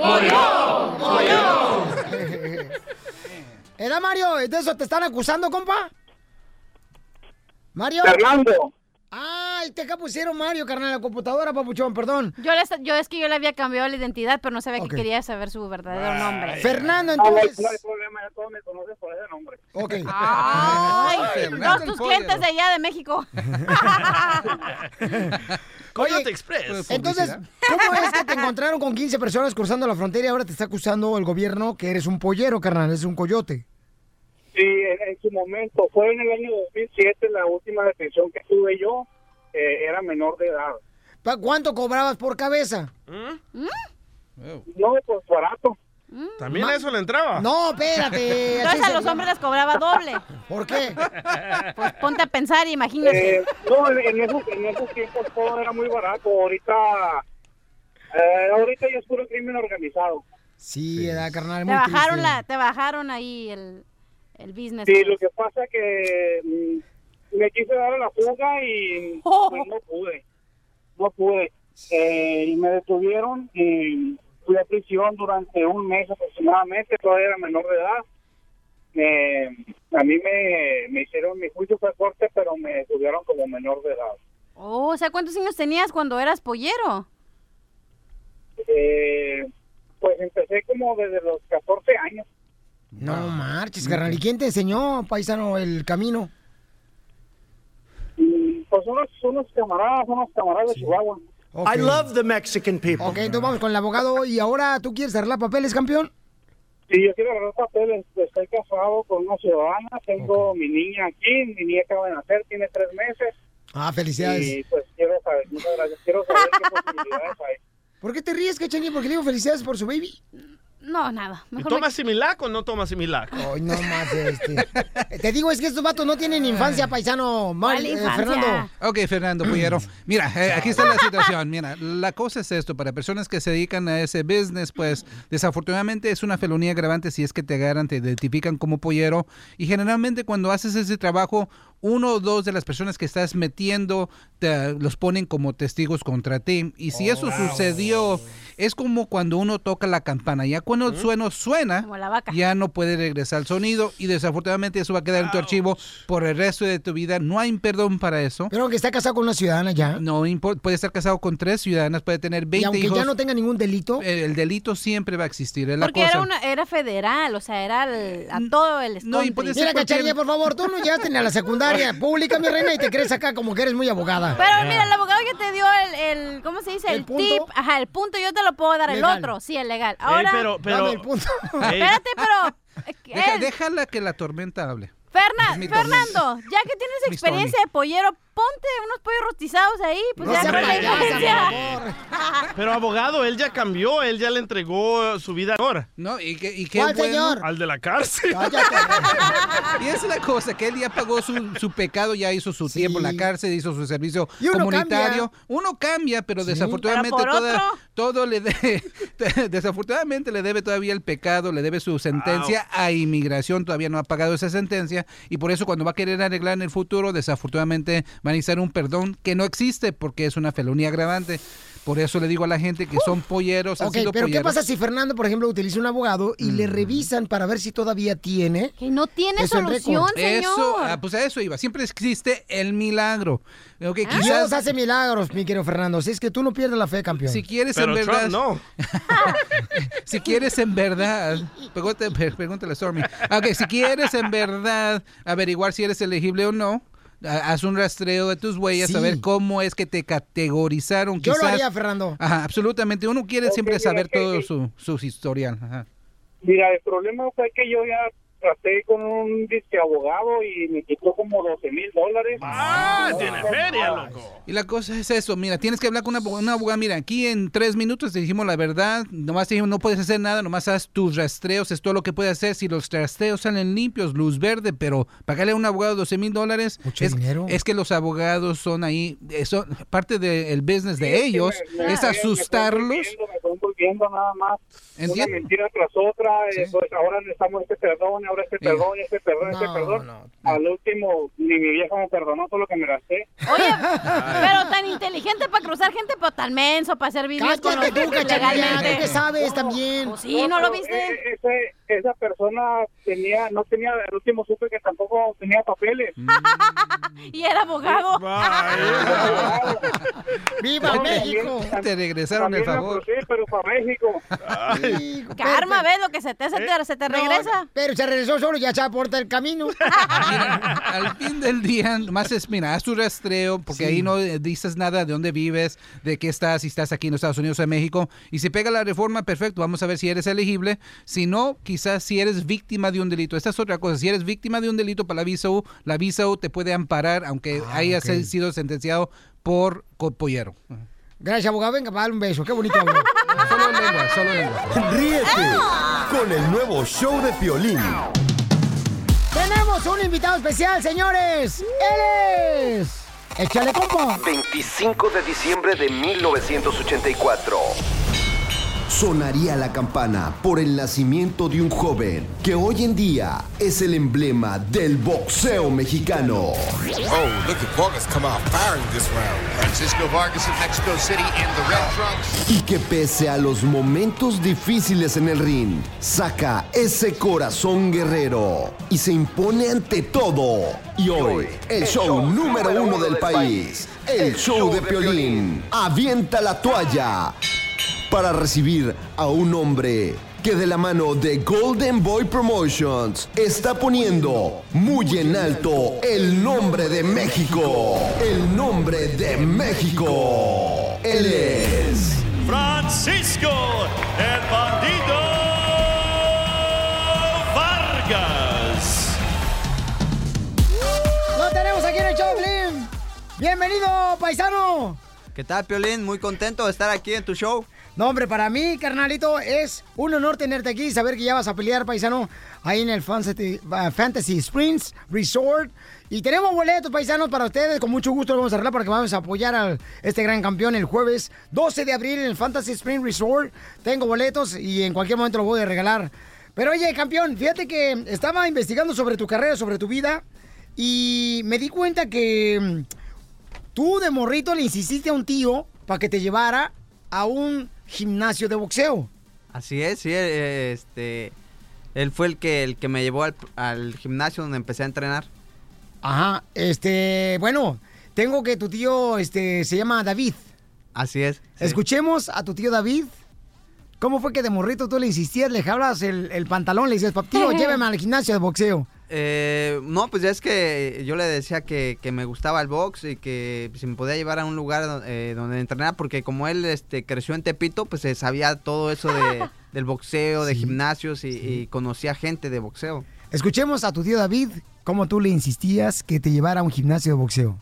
¿Edad, Mario? ¿De eso te están acusando, compa? Mario. Fernando. Ay, te acá pusieron Mario, carnal, la computadora, papuchón, perdón. Yo, le, yo es que yo le había cambiado la identidad, pero no sabía que quería saber su verdadero nombre. Fernando, no entonces. no hay problema, ya todos me conocen por ese nombre. Ok. Ay, Fernando todos tus clientes de allá de México. Coyote Express. Entonces, ¿cómo es que te encontraron con 15 personas cruzando la frontera y ahora te está acusando el gobierno que eres un pollero, carnal, es un coyote? Sí, en, en su momento, fue en el año 2007 la última detención que tuve yo, eh, era menor de edad. ¿Pa- ¿Cuánto cobrabas por cabeza? No, pues barato. ¿También a eso le entraba? No, espérate. Entonces a los hombres les cobraba doble. ¿Por qué? Pues ponte a pensar, imagínate. Eh, no, en, esos, en esos tiempos todo era muy barato. Ahorita, eh, ahorita ya es puro crimen organizado. Sí, edad, carnal, te muy bajaron triste. la, te bajaron ahí el, el business. Sí, lo que pasa que mm, me quise dar a la fuga y pues, no pude. No pude. Eh, y me detuvieron y fui a prisión durante un mes aproximadamente. Todavía era menor de edad. Me- a mí me, me hicieron, mi juicio fue corte, pero me detuvieron como menor de edad. Oh, o sea, ¿cuántos años tenías cuando eras pollero? Eh, pues empecé como desde los 14 años. No marches, carnal. ¿Y quién te enseñó, paisano, el camino? Y, Pues unos, unos camaradas, unos camaradas de Chihuahua. Ok. I love the Mexican people. Ok, entonces vamos con el abogado. ¿Y ahora tú quieres arreglar papeles, campeón? Sí, yo quiero agarrar papeles. Estoy casado con una ciudadana. Tengo mi niña aquí. Mi niña acaba de nacer, tiene tres meses. Ah, felicidades. Y pues quiero saber, muchas gracias. Quiero saber qué posibilidades hay. ¿Por qué te ríes, Cachanilla? ¿Por qué le digo felicidades por su baby? No, nada. ¿Y Mejor toma me- Similac o no toma Similac? Ay, no más este. Te digo, es que estos vatos no tienen infancia, paisano. Mal, ¿Cuál eh, infancia? Fernando. Ok, Fernando Pollero. Mira, eh, aquí está la situación. Mira, la cosa es esto. Para personas que se dedican a ese business, pues desafortunadamente es una felonía agravante si es que te agarran, te identifican como pollero. Y generalmente cuando haces ese trabajo, uno o dos de las personas que estás metiendo te- los ponen como testigos contra ti. Y si eso sucedió, es como cuando uno toca la campana. Ya cuando el sueno suena, Como la vaca. ya no puede regresar el sonido y desafortunadamente eso va a quedar en tu archivo por el resto de tu vida. No hay perdón para eso. Pero que está casado con una ciudadana ya. No importa, puede estar casado con tres ciudadanas, puede tener 20 Y aunque hijos. ya no tenga ningún delito. el, el delito siempre va a existir, es la Porque cosa. era, una, era federal, o sea, era el- a todo el estado. No, y puede Mira, cualquier- Cachanilla, por favor, tú no llegaste ni a la secundaria pública, mi reina, y te crees acá como que eres muy abogada. Pero mira, el abogado ya te dio el, el ¿cómo se dice? ¿El tip. Ajá, el punto yo te lo puedo dar, Legal. el otro, sí, el legal. Ahora, pero, pero... Dame el punto. Espérate, pero... eh, Deja- déjala que la tormenta hable. Ferna- Es mi Fernando, ya que tienes experiencia de pollero, ponte unos pollos rostizados ahí, pues No ya con la diferencia. pero abogado, él ya cambió, él ya le entregó su vida ahora. No, y, que, y qué ¿Cuál bueno- señor? Al de la cárcel. Cállate. Y es la cosa, que él ya pagó su, su pecado, ya hizo su Sí. tiempo en la cárcel, hizo su servicio Y uno comunitario. cambia. Uno cambia, pero Sí. desafortunadamente Pero toda- todo le debe, desafortunadamente le debe todavía el pecado, le debe su sentencia a inmigración, todavía no ha pagado esa sentencia y por eso cuando va a querer arreglar en el futuro, desafortunadamente va a necesitar un perdón que no existe porque es una felonía agravante. Por eso le digo a la gente que son polleros, han Ok, sido pero ¿qué pasa si Fernando, por ejemplo, utiliza un abogado y le revisan para ver si todavía tiene? Que no tiene Eso solución, señor. Eso, ah, pues a eso iba. Siempre existe el milagro. Ok, Dios quizás hace milagros, mi querido Fernando. Si es que tú no pierdes la fe, campeón. si quieres Pero en verdad, Trump no. si quieres en verdad, pregúntale, pregúntale a Stormy. Ok, si quieres en verdad averiguar si eres elegible o no, haz un rastreo de tus huellas, Sí. a ver cómo es que te categorizaron. Yo lo haría, Fernando. Ajá, absolutamente. Uno quiere siempre mira, saber que- todo que- su, su historial. Ajá. Mira, el problema fue que yo ya traté con un disque abogado y me quitó como 12 mil dólares. Ah, tiene feria, loco. Y la cosa es eso, mira, tienes que hablar con una, una abogada. Mira, aquí en tres minutos te dijimos la verdad, nomás te dijimos no puedes hacer nada, nomás haz tus rastreos, es todo lo que puedes hacer. Si los rastreos salen limpios, luz verde, pero pagarle a un abogado 12 mil dólares, es, es que los abogados son ahí, eh, son parte del business de ellos, Me- me- es me- asustarlos. Me fue me fue envolviendo nada más. Entiendo. Una mentira tras otra. eh, pues ahora necesitamos este perdón, ahora este perdón, este perdón, este perdón. Al último, ni mi vieja me perdonó todo lo que me gasté. Oye, pero tan inteligente para cruzar gente, pero tan menso para hacer videos con los Cállate tú, cachanilla, tú que sabes también. Pues sí, ¿no lo viste? eh, ese- esa persona tenía, no tenía, el último supe que tampoco tenía papeles. y era abogado. ¡Viva No, México! también- Te regresaron el favor. crucé, pero para México. Karma, ¿ves lo que se te, se te, se te No, regresa? pero se regresó solo, ya se aporta el camino. Al fin del día, más es, mira, haz tu rastreo, porque ahí no eh, dices nada de dónde vives, de qué estás, si estás aquí en los Estados Unidos o en México. Y si pega la reforma, perfecto, vamos a ver si eres elegible. Si no, quizás si eres víctima de un delito. Esta es otra cosa. Si eres víctima de un delito para la visa U, la visa U te puede amparar, aunque hayas ok. sido sentenciado por copollero. Gracias, abogado. Venga, para darle un beso. Qué bonito habló. Solo lengua, solo lengua. Ríete con el nuevo show de Piolín. Tenemos un invitado especial, señores. Él es... Échale, compa. 25 de diciembre de 1984. Sonaría la campana por el nacimiento de un joven que hoy en día es el emblema del boxeo mexicano. Oh, look at Vargas come out firing this round. Francisco Vargas of Mexico City in the red trunks. Y que pese a los momentos difíciles en el ring, saca ese corazón guerrero y se impone ante todo. Y hoy, el show número uno del país, el show de Piolín, avienta la toalla para recibir a un hombre que de la mano de Golden Boy Promotions está poniendo muy en alto el nombre de México. El nombre de México. Él es... Francisco, el bandido Vargas. Lo tenemos aquí en el show. Bienvenido, paisano. ¿Qué tal, Piolín? Muy contento de estar aquí en tu show. No, hombre, para mí, carnalito, es un honor tenerte aquí y saber que ya vas a pelear, paisano, ahí en el Fantasy, Fantasy Springs Resort. Y tenemos boletos, paisanos, para ustedes. Con mucho gusto lo vamos a arreglar para que vamos a apoyar a este gran campeón el jueves 12 de abril en el Fantasy Springs Resort. Tengo boletos y en cualquier momento lo voy a regalar. Pero oye, campeón, fíjate que estaba investigando sobre tu carrera, sobre tu vida, y me di cuenta que mm, tú de morrito le insististe a un tío para que te llevara a un gimnasio de boxeo. Así es, sí, eh, este, él fue el que, el que me llevó al, al gimnasio donde empecé a entrenar. Ajá, este, bueno, tengo que tu tío, este, se llama David. Así es. sí. Escuchemos a tu tío David. ¿Cómo fue que de morrito tú le insistías, le jablas el, el pantalón, le dices, tío, lléveme al gimnasio de boxeo? Eh, no, pues ya es que yo le decía que, que me gustaba el box y que si me podía llevar a un lugar eh, donde entrenar, porque como él este, creció en Tepito, pues eh, sabía todo eso de, del boxeo, de gimnasios y, y conocía gente de boxeo. Escuchemos a tu tío David, cómo tú le insistías que te llevara a un gimnasio de boxeo.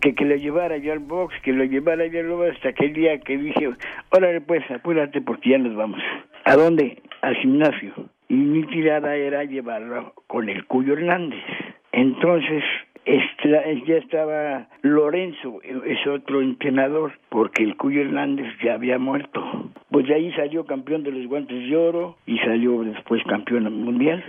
que, que lo llevara yo al box, que lo llevara yo al box hasta aquel día que dije, órale pues, apúrate porque ya nos vamos. ¿A dónde? Al gimnasio. Y mi tirada era llevarlo con el Cuyo Hernández. Entonces, ya estaba Lorenzo, es otro entrenador, porque el Cuyo Hernández ya había muerto. Pues de ahí salió campeón de los guantes de oro y salió después campeón mundial.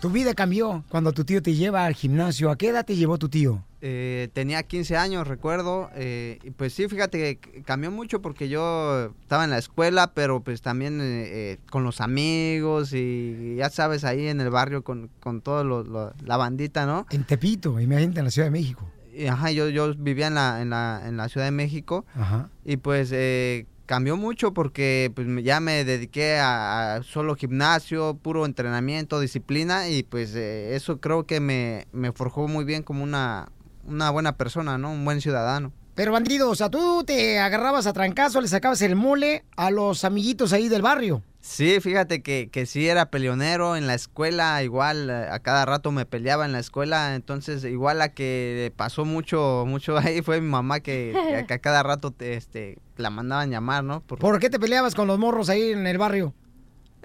Tu vida cambió cuando tu tío te lleva al gimnasio. ¿A qué edad te llevó tu tío? Eh, tenía 15 años, recuerdo. eh, pues sí, fíjate que cambió mucho porque yo estaba en la escuela, pero pues también eh, eh, con los amigos y ya sabes, ahí en el barrio con, con lo- la bandita, ¿no? En Tepito, imagínate, en la Ciudad de México. Ajá, yo, yo vivía en la, en, la, en la Ciudad de México Ajá. y pues eh, cambió mucho porque pues ya me dediqué a, a solo gimnasio, puro entrenamiento, disciplina y pues eh, eso creo que me, me forjó muy bien como una, una buena persona, ¿no? Un buen ciudadano. Pero bandido, o sea, tú te agarrabas a trancazo, le sacabas el mole a los amiguitos ahí del barrio. Sí, fíjate que, que sí era peleonero en la escuela, igual eh, a cada rato me peleaba en la escuela, entonces igual la que pasó mucho, mucho ahí fue mi mamá que, que- que a cada rato te- este, la mandaban llamar, ¿no? Por- ¿Por qué te peleabas con los morros ahí en el barrio?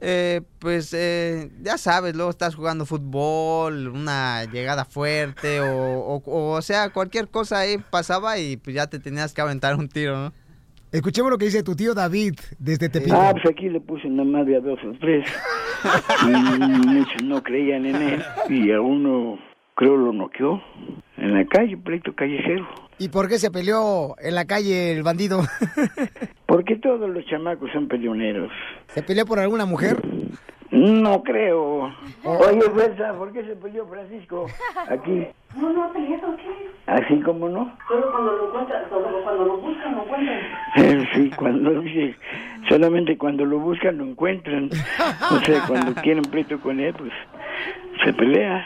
Eh, pues eh, ya sabes, luego estás jugando fútbol, una llegada fuerte o, o, o sea, cualquier cosa ahí pasaba y pues ya te tenías que aventar un tiro, ¿no? Escuchemos lo que dice tu tío David desde Tepito. Ah, pues aquí le puse una madre a dos o tres. Y muchos no creían en él. Y a uno, creo, lo noqueó. En la calle, pleito callejero. ¿Y por qué se peleó en la calle el bandido? Porque todos los chamacos son peleoneros. ¿Se peleó por alguna mujer? No creo. Oye, Fuerza, ¿por qué se peleó Francisco aquí? No, no, peleado, ¿qué? Así como no. Solo cuando lo encuentran, cuando, cuando lo buscan, lo encuentran. Eh, Sí, cuando dice, solamente cuando lo buscan lo encuentran. O sea, cuando quieren pleito con él, pues se pelea.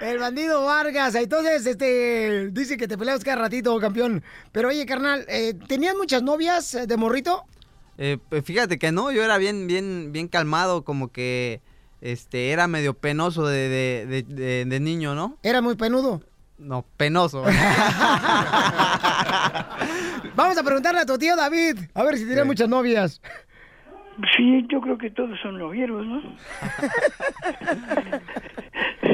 El bandido Vargas. Entonces, este, dice que te peleas cada ratito, campeón. Pero oye, carnal, eh, ¿tenías muchas novias de morrito? Eh, pues fíjate que no, yo era bien, bien, bien calmado, como que este era medio penoso de, de, de, de- de niño, ¿no? Era muy penudo. No, penoso. Vamos a preguntarle a tu tío David, a ver si tenía muchas novias. Sí, yo creo que todos son novieros, ¿no?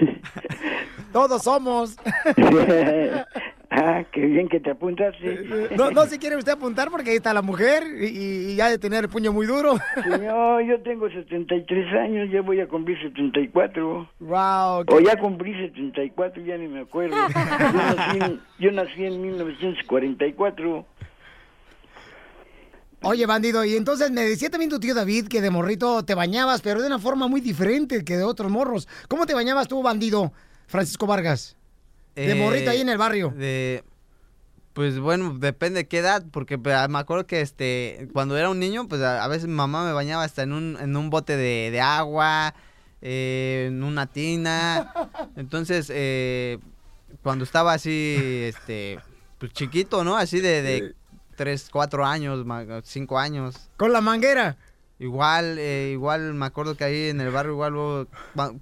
Todos somos. ah, qué bien que te apuntaste. No, no se quiere usted apuntar porque ahí está la mujer y, y ya de tener el puño muy duro. No, yo tengo 73 años, ya voy a cumplir 74. Wow. O ya cumplí 74, ya ni me acuerdo. Yo nací en, yo nací en 1944. Oye, bandido, y entonces me decía también tu tío David que de morrito te bañabas, pero de una forma muy diferente que de otros morros. ¿Cómo te bañabas tú, bandido, Francisco Vargas? De Eh, morrito ahí en el barrio. De, pues bueno, depende de qué edad, porque pues, me acuerdo que este cuando era un niño, pues a, a veces mi mamá me bañaba hasta en un, en un bote de, de agua, eh, en una tina. Entonces, eh, cuando estaba así, este, pues chiquito, ¿no? Así de, de 3, 4 años, 5 años. Con la manguera. Igual, eh, igual me acuerdo que ahí en el barrio, igual,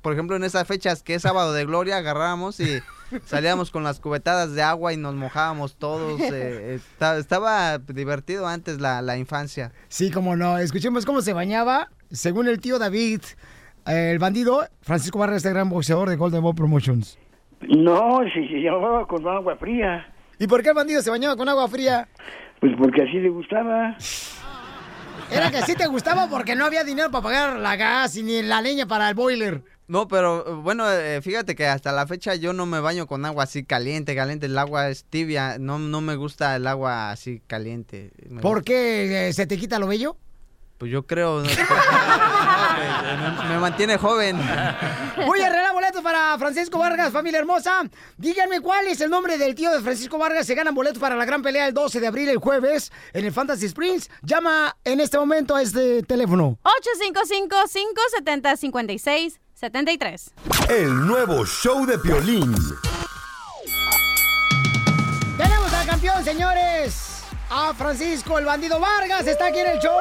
por ejemplo, en esas fechas que es sábado de gloria, agarrábamos y salíamos con las cubetadas de agua y nos mojábamos todos. eh, esta- estaba divertido antes la, la infancia. Sí, como no. Escuchemos cómo se bañaba, según el tío David, eh, el bandido, Francisco Vargas, este gran boxeador de Golden Ball Promotions. No, si se llamaba con agua fría. ¿Y por qué el bandido se bañaba con agua fría? Pues porque así le gustaba. Era que sí te gustaba porque no había dinero para pagar la gas y ni la leña para el boiler. No, pero bueno, eh, fíjate que hasta la fecha yo no me baño con agua así caliente, caliente. El agua es tibia, no, no me gusta el agua así caliente. Me ¿Por qué eh, se te quita lo bello? Pues yo creo. ¿no? me, me mantiene joven. Voy a arreglar boletos para Francisco Vargas, familia hermosa. Díganme cuál es el nombre del tío de Francisco Vargas. Se ganan boletos para la gran pelea el 12 de abril, el jueves, en el Fantasy Springs. Llama en este momento a este teléfono. 855-570-5673. El nuevo show de Piolín. Tenemos al campeón, señores. A Francisco, el bandido Vargas, está aquí en el show.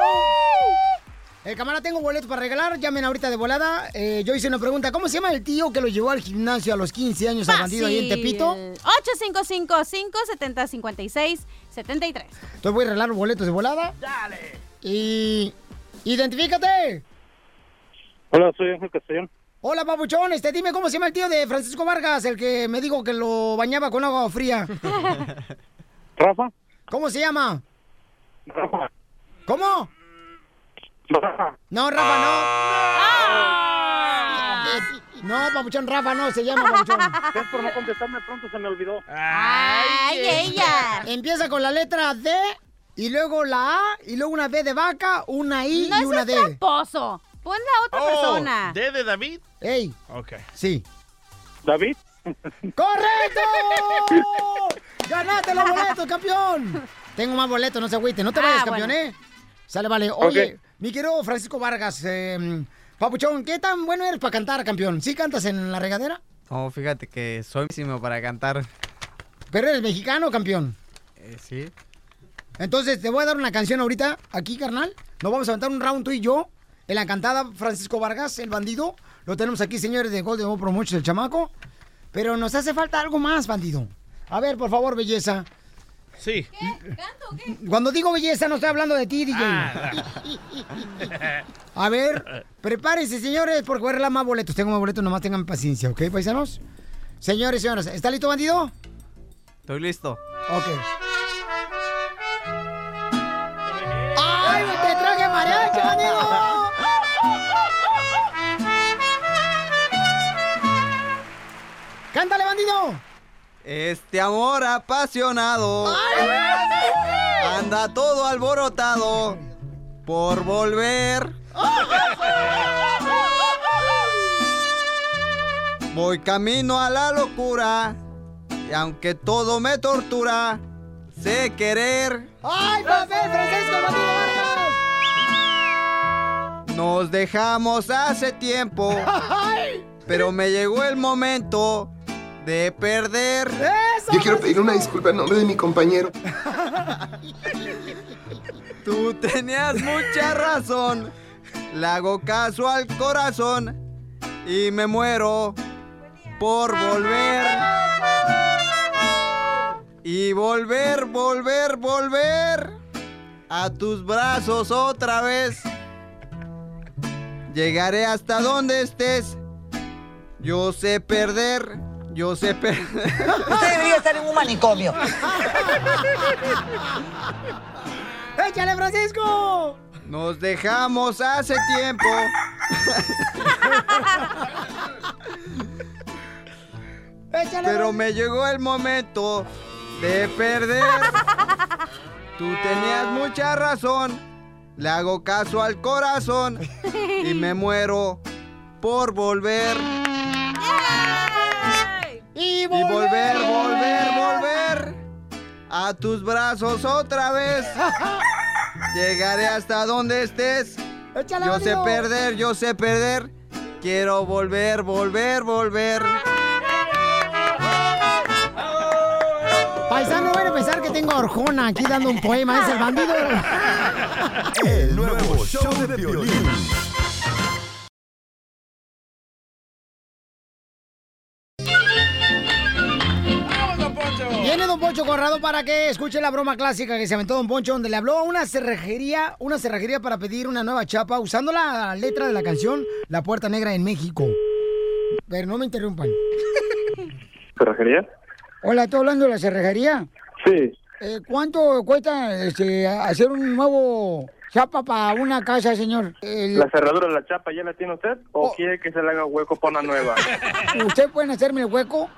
El cámara, tengo boletos para regalar. Llamen ahorita de volada. Eh, yo hice una pregunta. ¿Cómo se llama el tío que lo llevó al gimnasio a los 15 años al bandido ahí en Tepito? 855-570-5673. Entonces voy a regalar los boletos de volada. Dale. Y... Identifícate. Hola, soy Ángel Castellón. Hola, papuchón. Este, dime cómo se llama el tío de Francisco Vargas, el que me dijo que lo bañaba con agua fría. ¿Rafa? ¿Cómo se llama? Rafa. ¿Cómo? No, Rafa, no. Eh, No, papuchón, Rafa no se llama, papuchón. Es por no contestarme pronto, se me olvidó. ¡Ay, ella! Empieza con la letra D, y luego la A, y luego una B de vaca, una I No y una D. tramposo. Pon la otra persona. ¿D de David? ¡Ey! Ok. Sí. ¿David? ¡Correcto! ¡Ganaste los boletos, campeón! Tengo más boletos, no se agüite. No te Ah, vayas, campeón, bueno. ¿eh? Sale, vale. Oye. Mi querido Francisco Vargas, eh, Papuchón, ¿qué tan bueno eres para cantar, campeón? ¿Sí cantas en la regadera? Oh, fíjate que soy para cantar. Pero eres mexicano, campeón. Eh, sí. Entonces, te voy a dar una canción ahorita, aquí, carnal. Nos vamos a aventar un round tú y yo. en la cantada Francisco Vargas, el bandido. Lo tenemos aquí, señores de Golden Pro Promotions, el chamaco. Pero nos hace falta algo más, bandido. A ver, por favor, belleza. Sí. Cuando digo belleza, no estoy hablando de ti, DJ. Ah, A ver, prepárense, señores, porque voy a arreglar más boletos. Tengo más boletos, nomás tengan paciencia, ¿ok, paisanos? Señores, señoras, ¿está listo, bandido? Estoy listo. Ok. ¡Ay, te traje mariachi, bandido! Este amor apasionado anda todo alborotado por volver. Voy camino a la locura y aunque todo me tortura, sé querer. ¡Ay, papel, Francisco, Vargas! Nos dejamos hace tiempo, pero me llegó el momento de perder. Yo quiero pedir una disculpa en nombre de mi compañero. Tú tenías mucha razón. Le hago caso al corazón y me muero por volver. Y volver, volver, volver a tus brazos otra vez. Llegaré hasta donde estés. Yo sé perder, yo sé perder. Usted debería estar en un manicomio. ¡Échale, Francisco! Nos dejamos hace tiempo. ¡Échale, Pero me llegó el momento de perder. Tú tenías mucha razón. Le hago caso al corazón y me muero por volver. Y volver, volver, volver a tus brazos otra vez. Llegaré hasta donde estés. Échale, Yo sé perder, yo sé perder. Quiero volver, volver, volver. Paisano, van a pensar que tengo a Orjona aquí dando un poema. Es el bandido. El nuevo show de violín. Poncho Corrado para que escuche la broma clásica que se aventó Don Poncho, donde le habló a una cerrajería, una cerrajería para pedir una nueva chapa usando la letra de la canción La Puerta Negra en México. Pero no me interrumpan. ¿Cerrajería? Hola, ¿estoy hablando de la cerrajería? Sí. Eh, ¿Cuánto cuesta este, hacer un nuevo chapa para una casa, señor? El- ¿La cerradura de la chapa ya la tiene usted o quiere que se le haga hueco para una nueva? ¿Usted puede hacerme el hueco?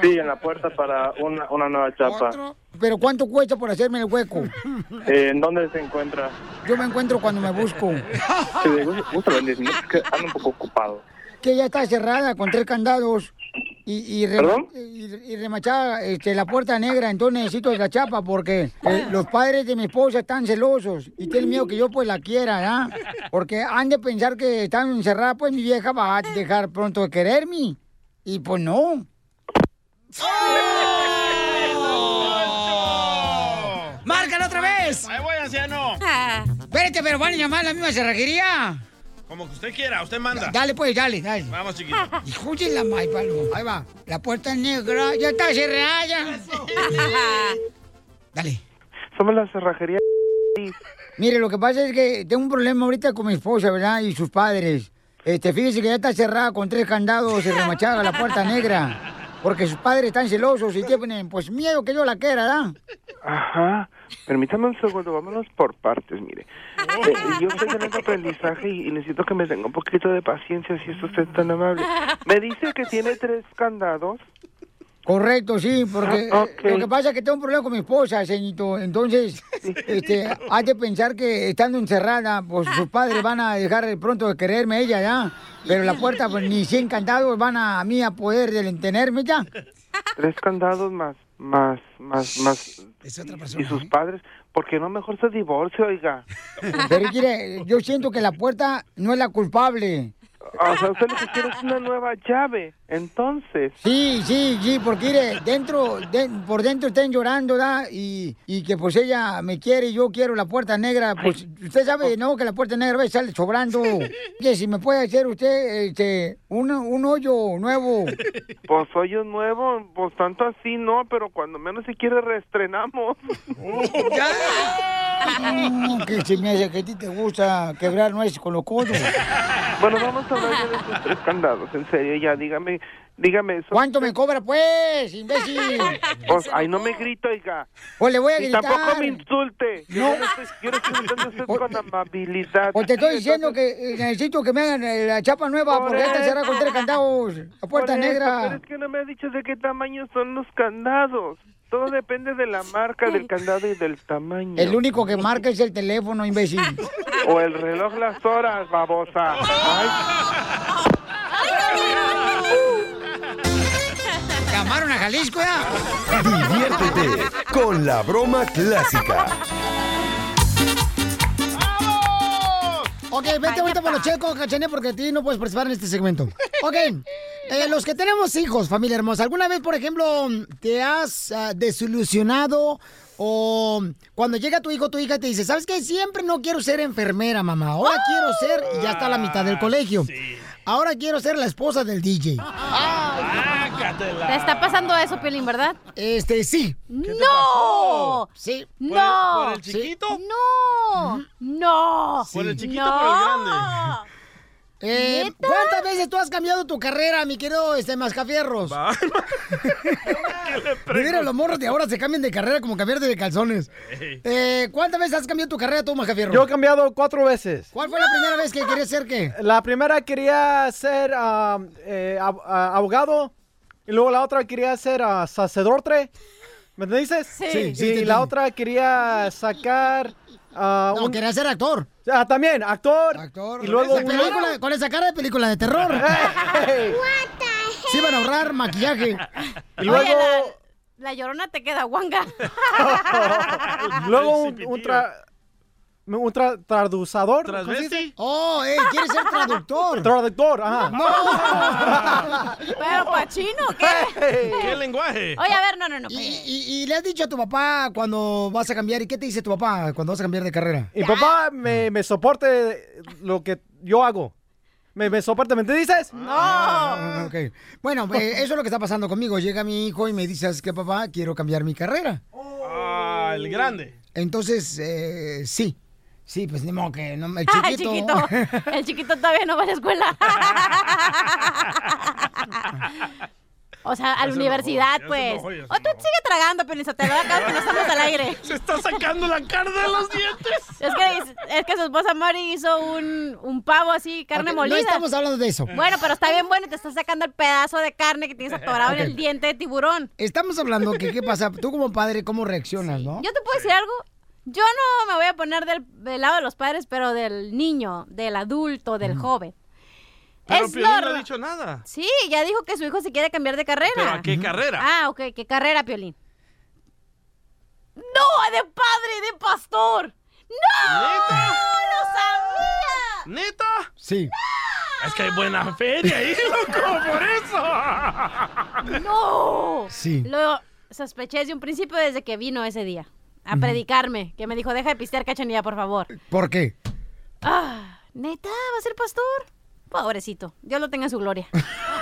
Sí, en la puerta para una, una nueva chapa. ¿Pero cuánto cuesta por hacerme el hueco? Eh, ¿En dónde se encuentra? Yo me encuentro cuando me busco. Sí, de gusto, gusto los 10 minutos, que ando un poco ocupado. Que ya está cerrada con tres candados y, y, re- y, y este, la puerta negra. Entonces necesito la chapa porque eh, los padres de mi esposa están celosos y tienen miedo que yo pues la quiera, ¿ya? Porque han de pensar que están encerrada, pues mi vieja va a dejar pronto de quererme. Y pues no. ¡Márcala otra vez! Ahí voy, anciano. Espérate, pero van a llamar a la misma cerrajería. Como que usted quiera, usted manda. Dale, pues, dale, dale. Vamos, chiquito. Hijo de la may, palo. Ahí va. La puerta negra ya está cerrada. ya. Dale. Somos la cerrajería. Mire, lo que pasa es que tengo un problema ahorita con mi esposa, ¿verdad? Y sus padres. Este, fíjese que ya está cerrada con tres candados y remachada la puerta negra. Porque sus padres están celosos y tienen, pues, miedo que yo la quiera, ¿verdad? Ajá. Permítame un segundo, vámonos por partes, mire. Eh, yo estoy teniendo aprendizaje y, y necesito que me tenga un poquito de paciencia si es usted tan amable. Me dice que tiene tres candados. Correcto, sí, porque Ah, eh, lo que pasa es que tengo un problema con mi esposa, señorito. Entonces, este, hay que pensar que estando encerrada, pues sus padres van a dejar pronto de quererme ella, ¿ya? Pero la puerta, pues ni 100 candados van a, a mí a poder tenerme ya. Tres candados más, más, más, más. y sus padres, ¿por qué no mejor se divorcia, oiga? Pero mire, yo siento que la puerta no es la culpable. O sea, usted lo que quiere es una nueva llave. Entonces. Sí, sí, sí, porque mire, dentro, de- por dentro están llorando, ¿da? Y, y que pues ella me quiere y yo quiero la puerta negra. Pues usted sabe, ¿no? Que la puerta negra a veces sale sobrando. Que si me puede hacer usted este, un, un hoyo nuevo. Pues hoyo nuevo, pues tanto así no, pero cuando menos se quiere reestrenamos. Mm, que se me hace que a ti te gusta quebrar nueces con los codos. Bueno, vamos a hablar ya de estos tres candados, en serio, ya, dígame, dígame eso. ¿Cuánto me cobra, pues, imbécil? Pues, ay, no me grito, oiga. Pues le voy a Y gritar. tampoco me insulte. No. Yo no estoy, yo no estoy insultando usted con amabilidad. Pues te estoy diciendo que eh, necesito que me hagan eh, la chapa nueva Por porque esta será con tres candados. La puerta Por eso, negra. Pero es que no me ha dicho de qué tamaño son los candados. Todo depende de la marca del candado y del tamaño. El único que marca es el teléfono, imbécil. O el reloj las horas, babosa. Ay, ¿Llamaron a Jalisco ya? Diviértete con la broma clásica. Ok, vete ahorita por los checos, cachanía, porque a ti no puedes participar en este segmento. Ok, eh, los que tenemos hijos, familia hermosa, ¿alguna vez, por ejemplo, te has ah, desilusionado o cuando llega tu hijo tu hija te dice, ¿sabes qué? Siempre no quiero ser enfermera, mamá. Ahora quiero ser, y ya está a la mitad del colegio. Ahora quiero ser la esposa del DJ. Te está pasando eso, Piolín, ¿verdad? Este, sí. ¡No! Sí. ¡No! ¿Por el chiquito? ¡No! ¡No! ¿Por el chiquito no. o por el grande? Eh, ¿Cuántas veces tú has cambiado tu carrera, mi querido este, Mascafierros? Mira, los morros de ahora se cambian de carrera como cambiarte de calzones. Eh, ¿Cuántas veces has cambiado tu carrera tú, Mascafierros? Yo he cambiado cuatro veces. ¿Cuál fue la primera vez que querías ser qué? La primera quería ser ah, eh, ab- ah, abogado y luego la otra quería ser ah, sacerdote. ¿Me dices? Sí. Sí, sí, te y la otra quería sacar... ah, No, quería ser actor. Ah, también, actor. Actor. Y luego... Esa película- con esa cara de película de terror. Sí, van a ahorrar maquillaje. Y luego... Oye, la, la llorona te queda guanga. luego un, un tra- un tra- traducador. Oh, eh, ¿quieres ser traductor? Traductor, ajá. ¿Pero pachino qué? ¿Qué lenguaje? Oye, a ver, no, no, no. ¿Y, y- y le has dicho a tu papá cuando vas a cambiar? ¿Y qué te dice tu papá cuando vas a cambiar de carrera? Mi papá me, me soporte lo que yo hago. Me, me soporta, ¿me dices? Ah, ok. Bueno, eh, eso es lo que está pasando conmigo. Llega mi hijo y me dice, ¿sabes qué, papá? Quiero cambiar mi carrera. Ah, el grande. Entonces, eh, sí. Sí, pues ni modo que no, el Ah, el chiquito. El chiquito todavía no va a la escuela. O sea, a la universidad, pues. O tú sigue tragando, Pelizotelo, acá que no estamos al aire. Se está sacando la carne de los dientes. Es que, es que su esposa Mari hizo un, un pavo así, carne Ok, molida. No estamos hablando de eso. Bueno, pero está bien bueno y te está sacando el pedazo de carne que tienes atorado Ok. en el diente de tiburón. Estamos hablando que qué pasa. Tú como padre, ¿cómo reaccionas, no? Yo te puedo decir algo. Yo no me voy a poner del, del lado de los padres, pero del niño, del adulto, del joven. Pero Es Piolín no ha dicho nada. Sí, ya dijo que su hijo se quiere cambiar de carrera. ¿Pero a qué carrera? Ah, ok, ¿qué carrera, Piolín? ¡No! ¡De padre, de pastor! ¡No! ¿Neta? ¡Lo sabía! ¿Neta? Sí. Es que hay buena feria ahí, loco, por eso. ¡No! Sí. Lo sospeché desde un principio desde que vino ese día a predicarme, que me dijo, deja de pistear cachanilla, por favor. ¿Por qué? Ah, ¿neta? ¿Va a ser pastor? Pobrecito, Dios lo tenga en su gloria.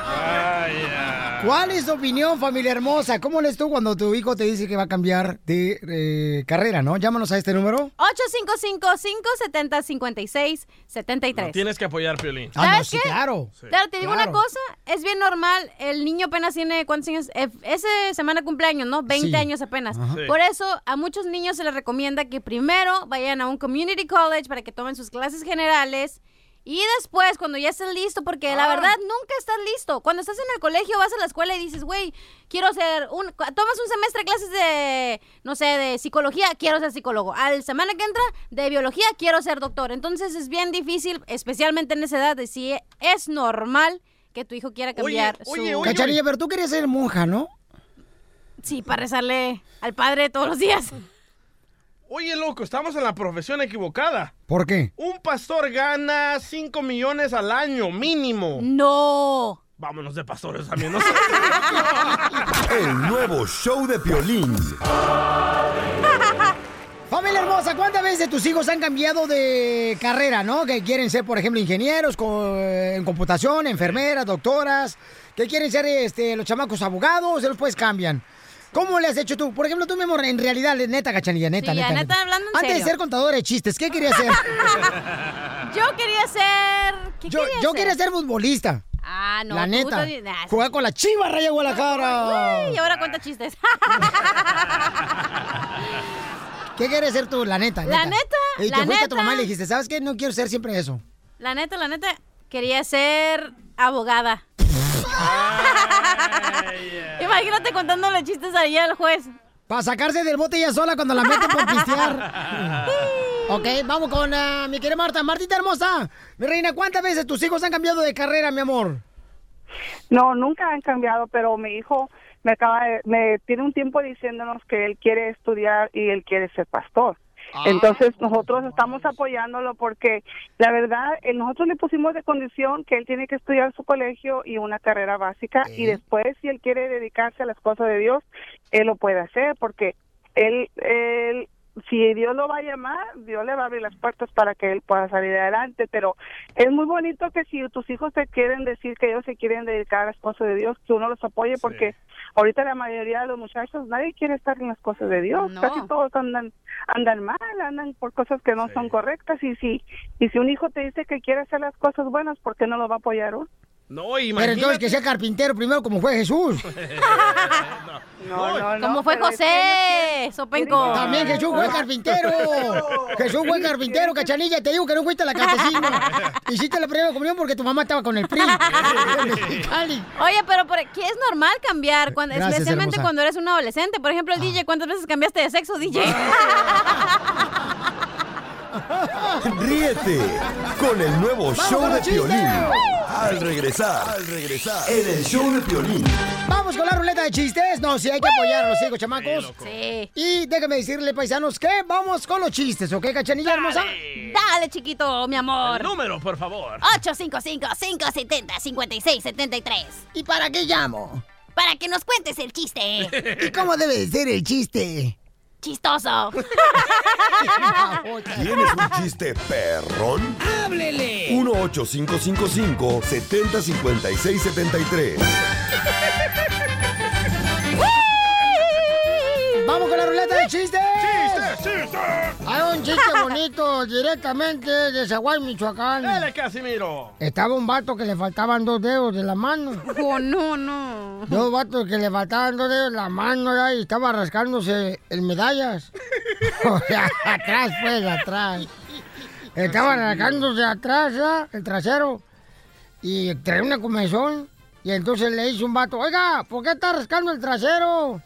¿Cuál es tu opinión, familia hermosa? ¿Cómo lees tú cuando tu hijo te dice que va a cambiar de eh, carrera, no? Llámanos a este número. 855-570-5673. No tienes que apoyar, Piolín. Ah, no, ¿Sabes sí, qué? claro. Claro, te digo Claro. una cosa, es bien normal, el niño apenas tiene, ¿cuántos años? Eh, ese semana cumpleaños, ¿no? 20 Sí. años apenas. Sí. Por eso a muchos niños se les recomienda que primero vayan a un community college para que tomen sus clases generales y después cuando ya estés listo, porque la verdad nunca estás listo. Cuando estás en el colegio vas a la escuela y dices, güey, quiero ser un, tomas un semestre de clases de, no sé, de psicología, quiero ser psicólogo. Al semana que entra de biología, quiero ser doctor. Entonces es bien difícil, especialmente en esa edad, de si es normal que tu hijo quiera cambiar su... Cacharilla, pero tú querías ser monja, ¿no? Sí, para rezarle al padre todos los días. Oye, loco, estamos en la profesión equivocada. ¿Por qué? Un pastor gana 5 millones al año, mínimo. No. Vámonos de pastores también, no sé. El nuevo show de Piolín. Familia hermosa, ¿cuántas veces tus hijos han cambiado de carrera, no? Que quieren ser, por ejemplo, ingenieros co- eh, en computación, enfermeras, doctoras, que quieren ser este, los chamacos abogados, después cambian. ¿Cómo le has hecho tú? Por ejemplo, tú, mi amor, en realidad, neta, cachanilla, neta, Sí, ya, neta, neta, hablando en Antes de ser contadora de chistes, ¿qué querías ser? Yo quería ser. ¿Qué yo quería yo ser? quería ser futbolista. Ah, no. la neta. Jugar con la chiva Raya Guadalajara. Uy, y ahora cuenta chistes. ¿Qué quieres ser tú, la neta? La neta, Y la que fuiste a tu neta. mamá y le dijiste, ¿sabes qué? No quiero ser siempre eso. la neta, la neta, quería ser abogada. Imagínate contándole chistes ahí al juez. Para sacarse del bote ella sola cuando la meten por pistear. ok, vamos con ah, mi querida Marta. Martita hermosa, mi reina, ¿cuántas veces tus hijos han cambiado de carrera, mi amor? No, nunca han cambiado, pero mi hijo me acaba de- me tiene un tiempo diciéndonos que él quiere estudiar y él quiere ser pastor. Entonces nosotros estamos apoyándolo porque la verdad eh, nosotros le pusimos de condición que él tiene que estudiar su colegio y una carrera básica y después si él quiere dedicarse a las cosas de Dios él lo puede hacer porque él él si Dios lo va a llamar, Dios le va a abrir las puertas para que él pueda salir adelante, pero es muy bonito que si tus hijos te quieren decir que ellos se quieren dedicar a las cosas de Dios, que uno los apoye porque ahorita la mayoría de los muchachos nadie quiere estar en las cosas de Dios, No. casi todos andan andan mal, andan por cosas que no son correctas y si y si un hijo te dice que quiere hacer las cosas buenas, ¿por qué no lo va a apoyar uno? No, Pero imagínate. entonces que sea carpintero primero como fue Jesús. No, no, no, Como fue pero es que José, Sopenco. También Jesús fue carpintero. Jesús fue carpintero, cachanilla. Te digo que no fuiste a la catecismo. Hiciste la primera comunión porque tu mamá estaba con el PRI. Oye, pero por aquí es normal cambiar, cuando, Gracias, especialmente hermosa. cuando eres un adolescente. Por ejemplo, el DJ, ¿cuántas veces cambiaste de sexo, DJ? Ríete con el nuevo ¡Vamos show de! Piolín. Al regresar, al regresar, en el show de Piolín. Vamos con la ruleta de chistes. No, sí hay que apoyar a los hijos, chamacos. Sí. Y déjame decirle, paisanos, que vamos con los chistes, ¿ok, cachanilla hermosa? Dale, chiquito, mi amor. El número, por favor. 855-570-5673. ¿Y para qué llamo? Para que nos cuentes el chiste. ¿Y cómo debe de ser el chiste? Chistoso. ¿Tienes un chiste perrón? ¡Háblele! 1-8555-705673. ¡Vamos con la ruleta de chistes! ¡Chiste! Hay un chiste bonito directamente de Zaguay, Michoacán. Dale, Casimiro. Estaba un vato que le faltaban dos dedos de la mano. Oh, no, no. Dos vatos que le faltaban dos dedos de la mano ¿verdad? y estaba rascándose en medallas. O sea, atrás, pues, atrás. Estaba rascándose atrás, ¿verdad? el trasero. Y traía una comezón. Y entonces le dice un vato, oiga, ¿por qué está rascando el trasero?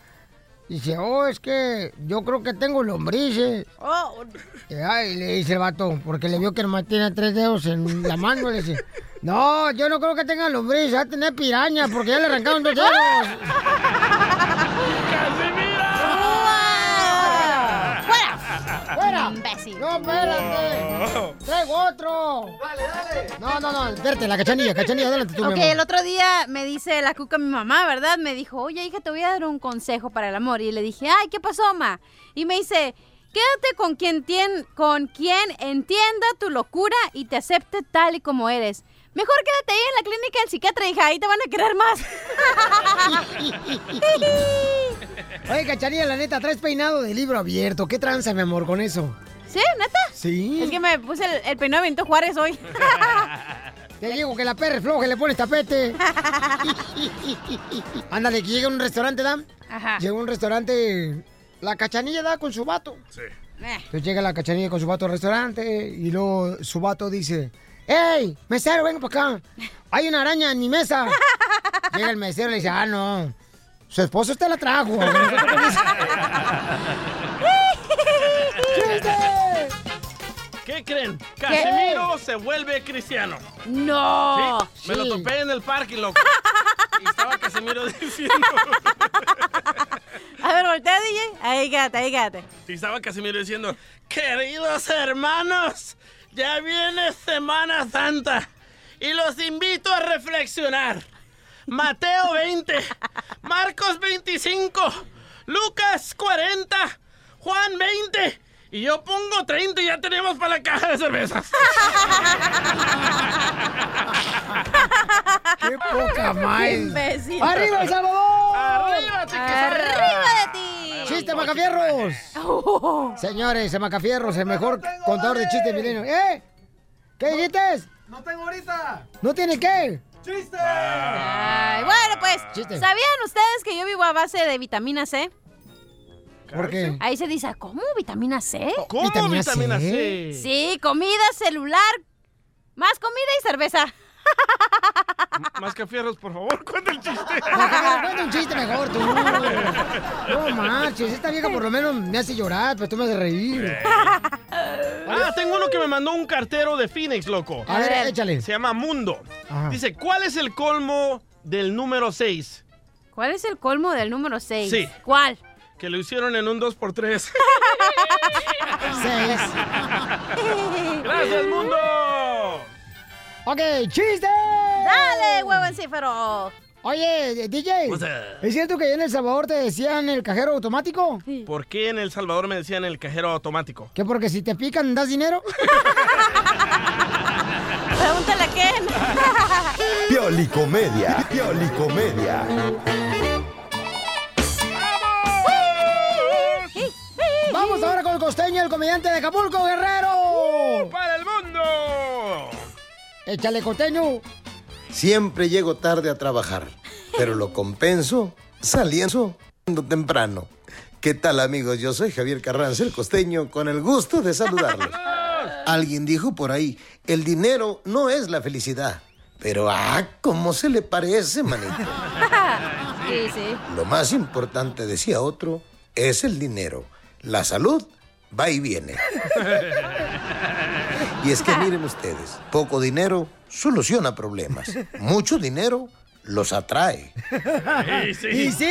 Dice, oh, es que yo creo que tengo lombrices. Oh, Y ay, le dice el vato, porque le vio que nomás tiene tres dedos en la mano. Le dice, no, yo no creo que tenga lombrices, va a tener piraña, porque ya le arrancaron dos dedos. ¡Fuera! ¡Fuera! Imbécil. ¡No, espérate! ¡Traigo otro! ¡Dale, dale! No, no, no, espérate, la cachanilla, cachanilla, adelante tú, mi Ok, amor. el otro día me dice la cuca mi mamá, ¿verdad? Me dijo, oye, hija, te voy a dar un consejo para el amor. Y le dije, ay, ¿qué pasó, ma? Y me dice, quédate con quien, tien- con quien entienda tu locura y te acepte tal y como eres. Mejor quédate ahí en la clínica del psiquiatra, hija, ahí te van a querer más. Oye, cachanilla, la neta, traes peinado de libro abierto. ¿Qué tranza, mi amor, con eso? ¿Sí? ¿Neta? Sí. Es que me puse el, el peinado de Benito Juárez hoy. Te digo que la perra es floja y le pones tapete. Ándale, que llega a un restaurante, ¿da? Ajá. Llega a un restaurante, la cachanilla da con su vato. Sí. Eh. Entonces llega la cachanilla con su vato al restaurante y luego su vato dice, ¡Ey, mesero, venga para acá! Hay una araña en mi mesa. Llega el mesero y le dice, ah, no, su esposo usted la trajo. ¿Qué creen? Casimiro se vuelve cristiano. No. ¿Sí? Me lo topé en el parque, loco. Y estaba Casimiro diciendo. A ver, voltea, DJ. Ahí quédate, ahí quédate. Y estaba Casimiro diciendo, queridos hermanos, ya viene Semana Santa y los invito a reflexionar. Mateo 20, Marcos 25, Lucas 40, Juan 20 y yo pongo 30 y ya tenemos para la caja de cervezas. ¡Qué poca madre! ¡Arriba, El Salvador! ¡Arriba, chiquis! ¡Arriba de ti! ¡Chiste, Macafierros! Señores, el Macafierros, el mejor contador de chistes milenio. ¿Eh? ¿Qué dijiste? No tengo ahorita. ¿No tiene qué? ¡Chiste! Ay, bueno, pues, Chiste. ¿sabían ustedes que yo vivo a base de vitamina C? ¿Por qué? Ahí se dice, ¿cómo? ¿Vitamina C? ¿Cómo ¿Vitamina vitamina, C? C? Sí, comida celular, más comida y cerveza. Más que fierros, por favor, cuenta el chiste. Cuenta un chiste mejor tú. No manches, esta vieja por lo menos me hace llorar, pero tú me haces reír. Ah, tengo uno que me mandó un cartero de Phoenix, loco. A ver, échale. Se llama Mundo. Ajá. Dice, ¿cuál es el colmo del número 6? ¿Cuál es el colmo del número 6? Sí. ¿Cuál? Que lo hicieron en un 2x3. Seis. ¡Gracias, Mundo! Ok, chiste. ¡Dale, huevo encífero! Oye, DJ? ¿es cierto que en El Salvador te decían el cajero automático? ¿Por qué en El Salvador me decían el cajero automático? ¿Que porque si te pican das dinero? Pregúntale a Ken. Piolicomedia. Piolicomedia. Vamos ahora con el costeño, el comediante de Acapulco, Guerrero. ¡Para el mundo! Échale, costeño. Siempre llego tarde a trabajar, pero lo compenso saliendo temprano. ¿Qué tal amigos? Yo soy Javier Carranza, el costeño, con el gusto de saludarlos. Alguien dijo por ahí, el dinero no es la felicidad. Pero, ah, ¿cómo se le parece, manito? Sí, sí. Lo más importante, decía otro, es el dinero. La salud va y viene. Y es que miren ustedes, poco dinero soluciona problemas. Mucho dinero los atrae. Y sí.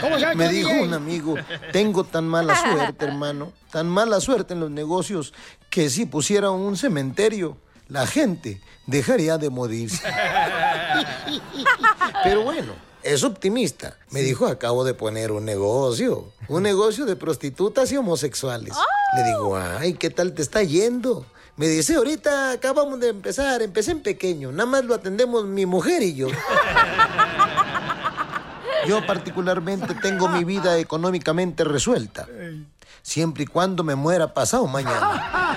¿Cómo sabes Me dijo un amigo, tengo tan mala suerte, hermano, tan mala suerte en los negocios, que si pusiera un cementerio, la gente dejaría de morirse. Pero bueno, es optimista. Me dijo, acabo de poner un negocio, un negocio de prostitutas y homosexuales. Le digo, ay, ¿qué tal te está yendo? Me dice, ahorita acabamos de empezar, empecé en pequeño, nada más lo atendemos mi mujer y yo. Yo particularmente tengo mi vida económicamente resuelta, siempre y cuando me muera pasado mañana.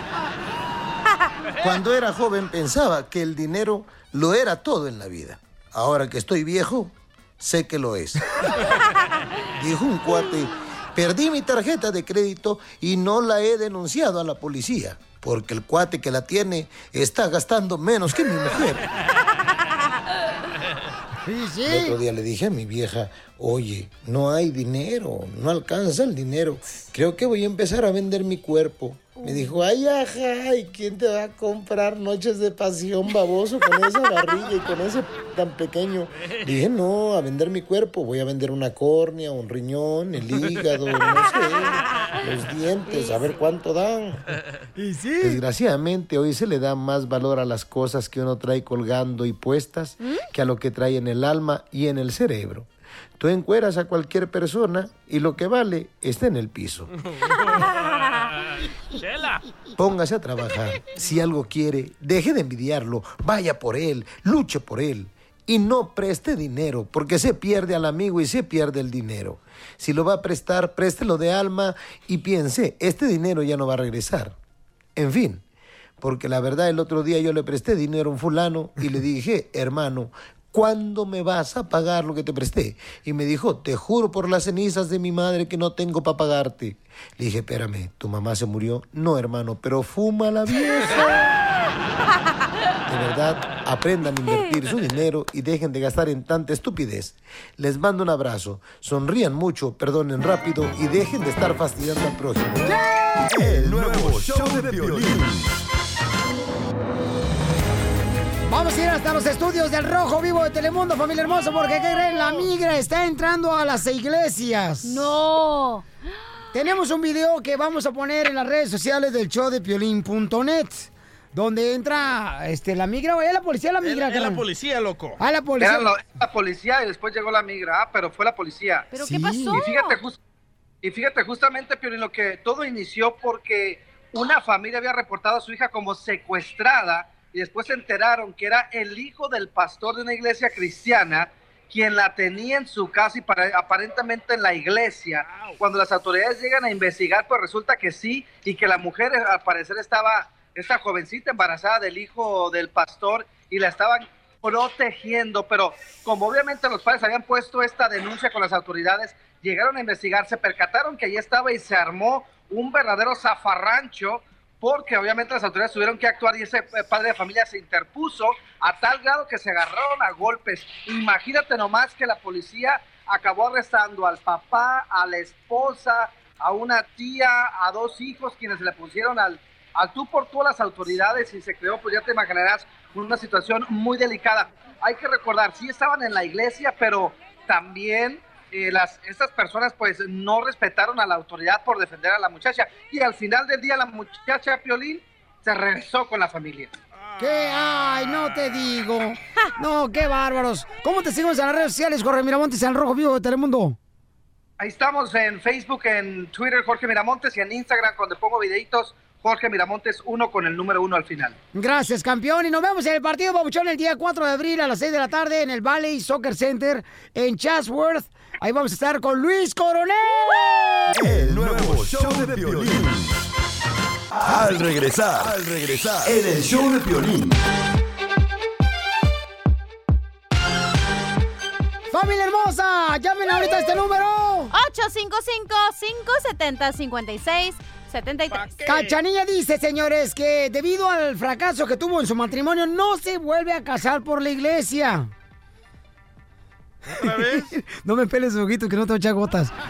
Cuando era joven pensaba que el dinero lo era todo en la vida. Ahora que estoy viejo, sé que lo es. Dijo un cuate, perdí mi tarjeta de crédito y no la he denunciado a la policía, porque el cuate que la tiene está gastando menos que mi mujer. Sí, El otro día le dije a mi vieja, oye, no hay dinero, no alcanza el dinero. Creo que voy a empezar a vender mi cuerpo. Me dijo, ay, ajá, ¿y quién te va a comprar noches de pasión baboso con esa barriga y con ese tan pequeño? Dije, no, a vender mi cuerpo. Voy a vender una córnea, un riñón, el hígado, no sé, los dientes, a ver cuánto dan. Y sí. Desgraciadamente hoy se le da más valor a las cosas que uno trae colgando y puestas que a lo que trae en el alma y en el cerebro. Tú encueras a cualquier persona y lo que vale está en el piso. Póngase a trabajar. Si algo quiere, deje de envidiarlo. Vaya por él, luche por él. Y no preste dinero, porque se pierde al amigo y se pierde el dinero. Si lo va a prestar, préstelo de alma y piense, este dinero ya no va a regresar. En fin, porque la verdad el otro día yo le presté dinero a un fulano y le dije, hermano, ¿cuándo me vas a pagar lo que te presté? Y me dijo, te juro por las cenizas de mi madre que no tengo para pagarte. Le dije, espérame, ¿tu mamá se murió? No, hermano, pero fuma la vieja. De verdad, aprendan a invertir su dinero y dejen de gastar en tanta estupidez. Les mando un abrazo. Sonrían mucho, perdonen rápido y dejen de estar fastidiando al prójimo. El nuevo show de violín. Vamos a ir hasta los estudios del Rojo Vivo de Telemundo, familia hermosa, porque ¿qué creen? La migra está entrando a las iglesias. ¡No! Tenemos un video que vamos a poner en las redes sociales del show de piolín.net, donde entra este, la migra, o es la policía, la migra. Es la policía, loco. Ah, la policía. Era la, la policía y después llegó la migra, ah, pero fue la policía. ¿Pero qué Sí. pasó? Y fíjate, jus- y fíjate justamente, Piolín, lo que todo inició porque una familia había reportado a su hija como secuestrada y después se enteraron que era el hijo del pastor de una iglesia cristiana quien la tenía en su casa y para- aparentemente en la iglesia. Cuando las autoridades llegan a investigar, pues resulta que sí y que la mujer al parecer estaba, esta jovencita embarazada del hijo del pastor y la estaban protegiendo, pero como obviamente los padres habían puesto esta denuncia con las autoridades, llegaron a investigar, se percataron que allí estaba y se armó un verdadero zafarrancho porque obviamente las autoridades tuvieron que actuar y ese eh, padre de familia se interpuso a tal grado que se agarraron a golpes. Imagínate nomás que la policía acabó arrestando al papá, a la esposa, a una tía, a dos hijos quienes le pusieron al, al tú por tú a las autoridades y se creó, pues ya te imaginarás, una situación muy delicada. Hay que recordar, sí estaban en la iglesia, pero también eh, las, estas personas pues no respetaron a la autoridad por defender a la muchacha y al final del día la muchacha Piolín se regresó con la familia. ¿Qué? Ay, no te digo. No, qué bárbaros. ¿Cómo te seguimos en las redes sociales, Jorge Miramontes, en el Rojo Vivo de Telemundo? Ahí estamos en Facebook, en Twitter Jorge Miramontes y en Instagram donde pongo videitos Jorge Miramontes uno con el número uno al final. Gracias, campeón. Y nos vemos en el partido Babuchón el día 4 de abril a las 6 de la tarde en el Valley Soccer Center en Chatsworth. Ahí vamos a estar con Luis Coronel. El nuevo show de Piolín. Al regresar, al regresar, en el show de Piolín. ¡Familia hermosa! ¡Llamen ahorita a este número! 855-570-5673. Cachanilla dice, señores, que debido al fracaso que tuvo en su matrimonio, no se vuelve a casar por la iglesia. ¿Otra vez? no me peles los ojitos que no te voy a echar gotas.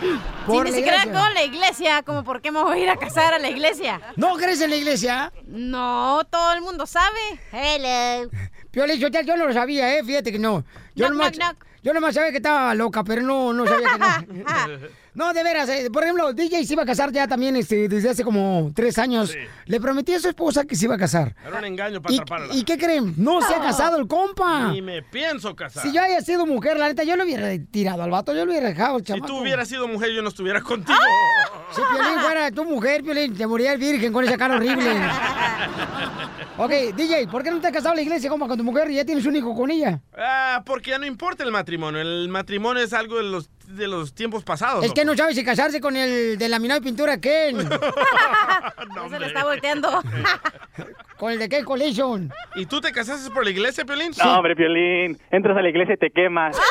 Sí, Por ni la siquiera iglesia. con la iglesia, como por qué me voy a ir a casar a la iglesia. ¿No crees en la iglesia? No, todo el mundo sabe. Hello. Piolín, yo, yo no lo sabía, ¿eh? Fíjate que no. Yo Knock, nomás, knock, knock. yo nomás sabía que estaba loca, pero no, no sabía que no. No, de veras, eh, por ejemplo, DJ se iba a casar ya también este, desde hace como tres años. Le prometí a su esposa que se iba a casar. Era un engaño para ¿Y, atraparla. ¿Y qué creen? No se ha casado el compa. Ni me pienso casar. Si yo haya sido mujer, la neta, yo lo hubiera tirado al vato, yo lo hubiera dejado al Si tú hubieras sido mujer, yo no estuviera contigo. Si Piolín fuera tu mujer, Piolín, te moría el virgen con esa cara horrible. ok, DJ, ¿por qué no te has casado en la iglesia, compa, con tu mujer y ya tienes un hijo con ella? Ah, porque ya no importa el matrimonio. El matrimonio es algo de los, de los tiempos pasados. Es que no sabes si casarse con el de laminado y pintura Ken. Ya se le está volteando. con el de Ken Collision. ¿Y tú te casaste por la iglesia, Piolín? No, hombre, Piolín. Entras a la iglesia y te quemas.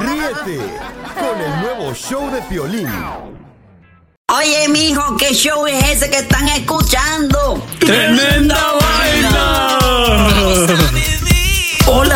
Ríete con el nuevo show de Piolín. Oye, mijo, ¿qué show es ese que están escuchando? ¡Tremenda vaina!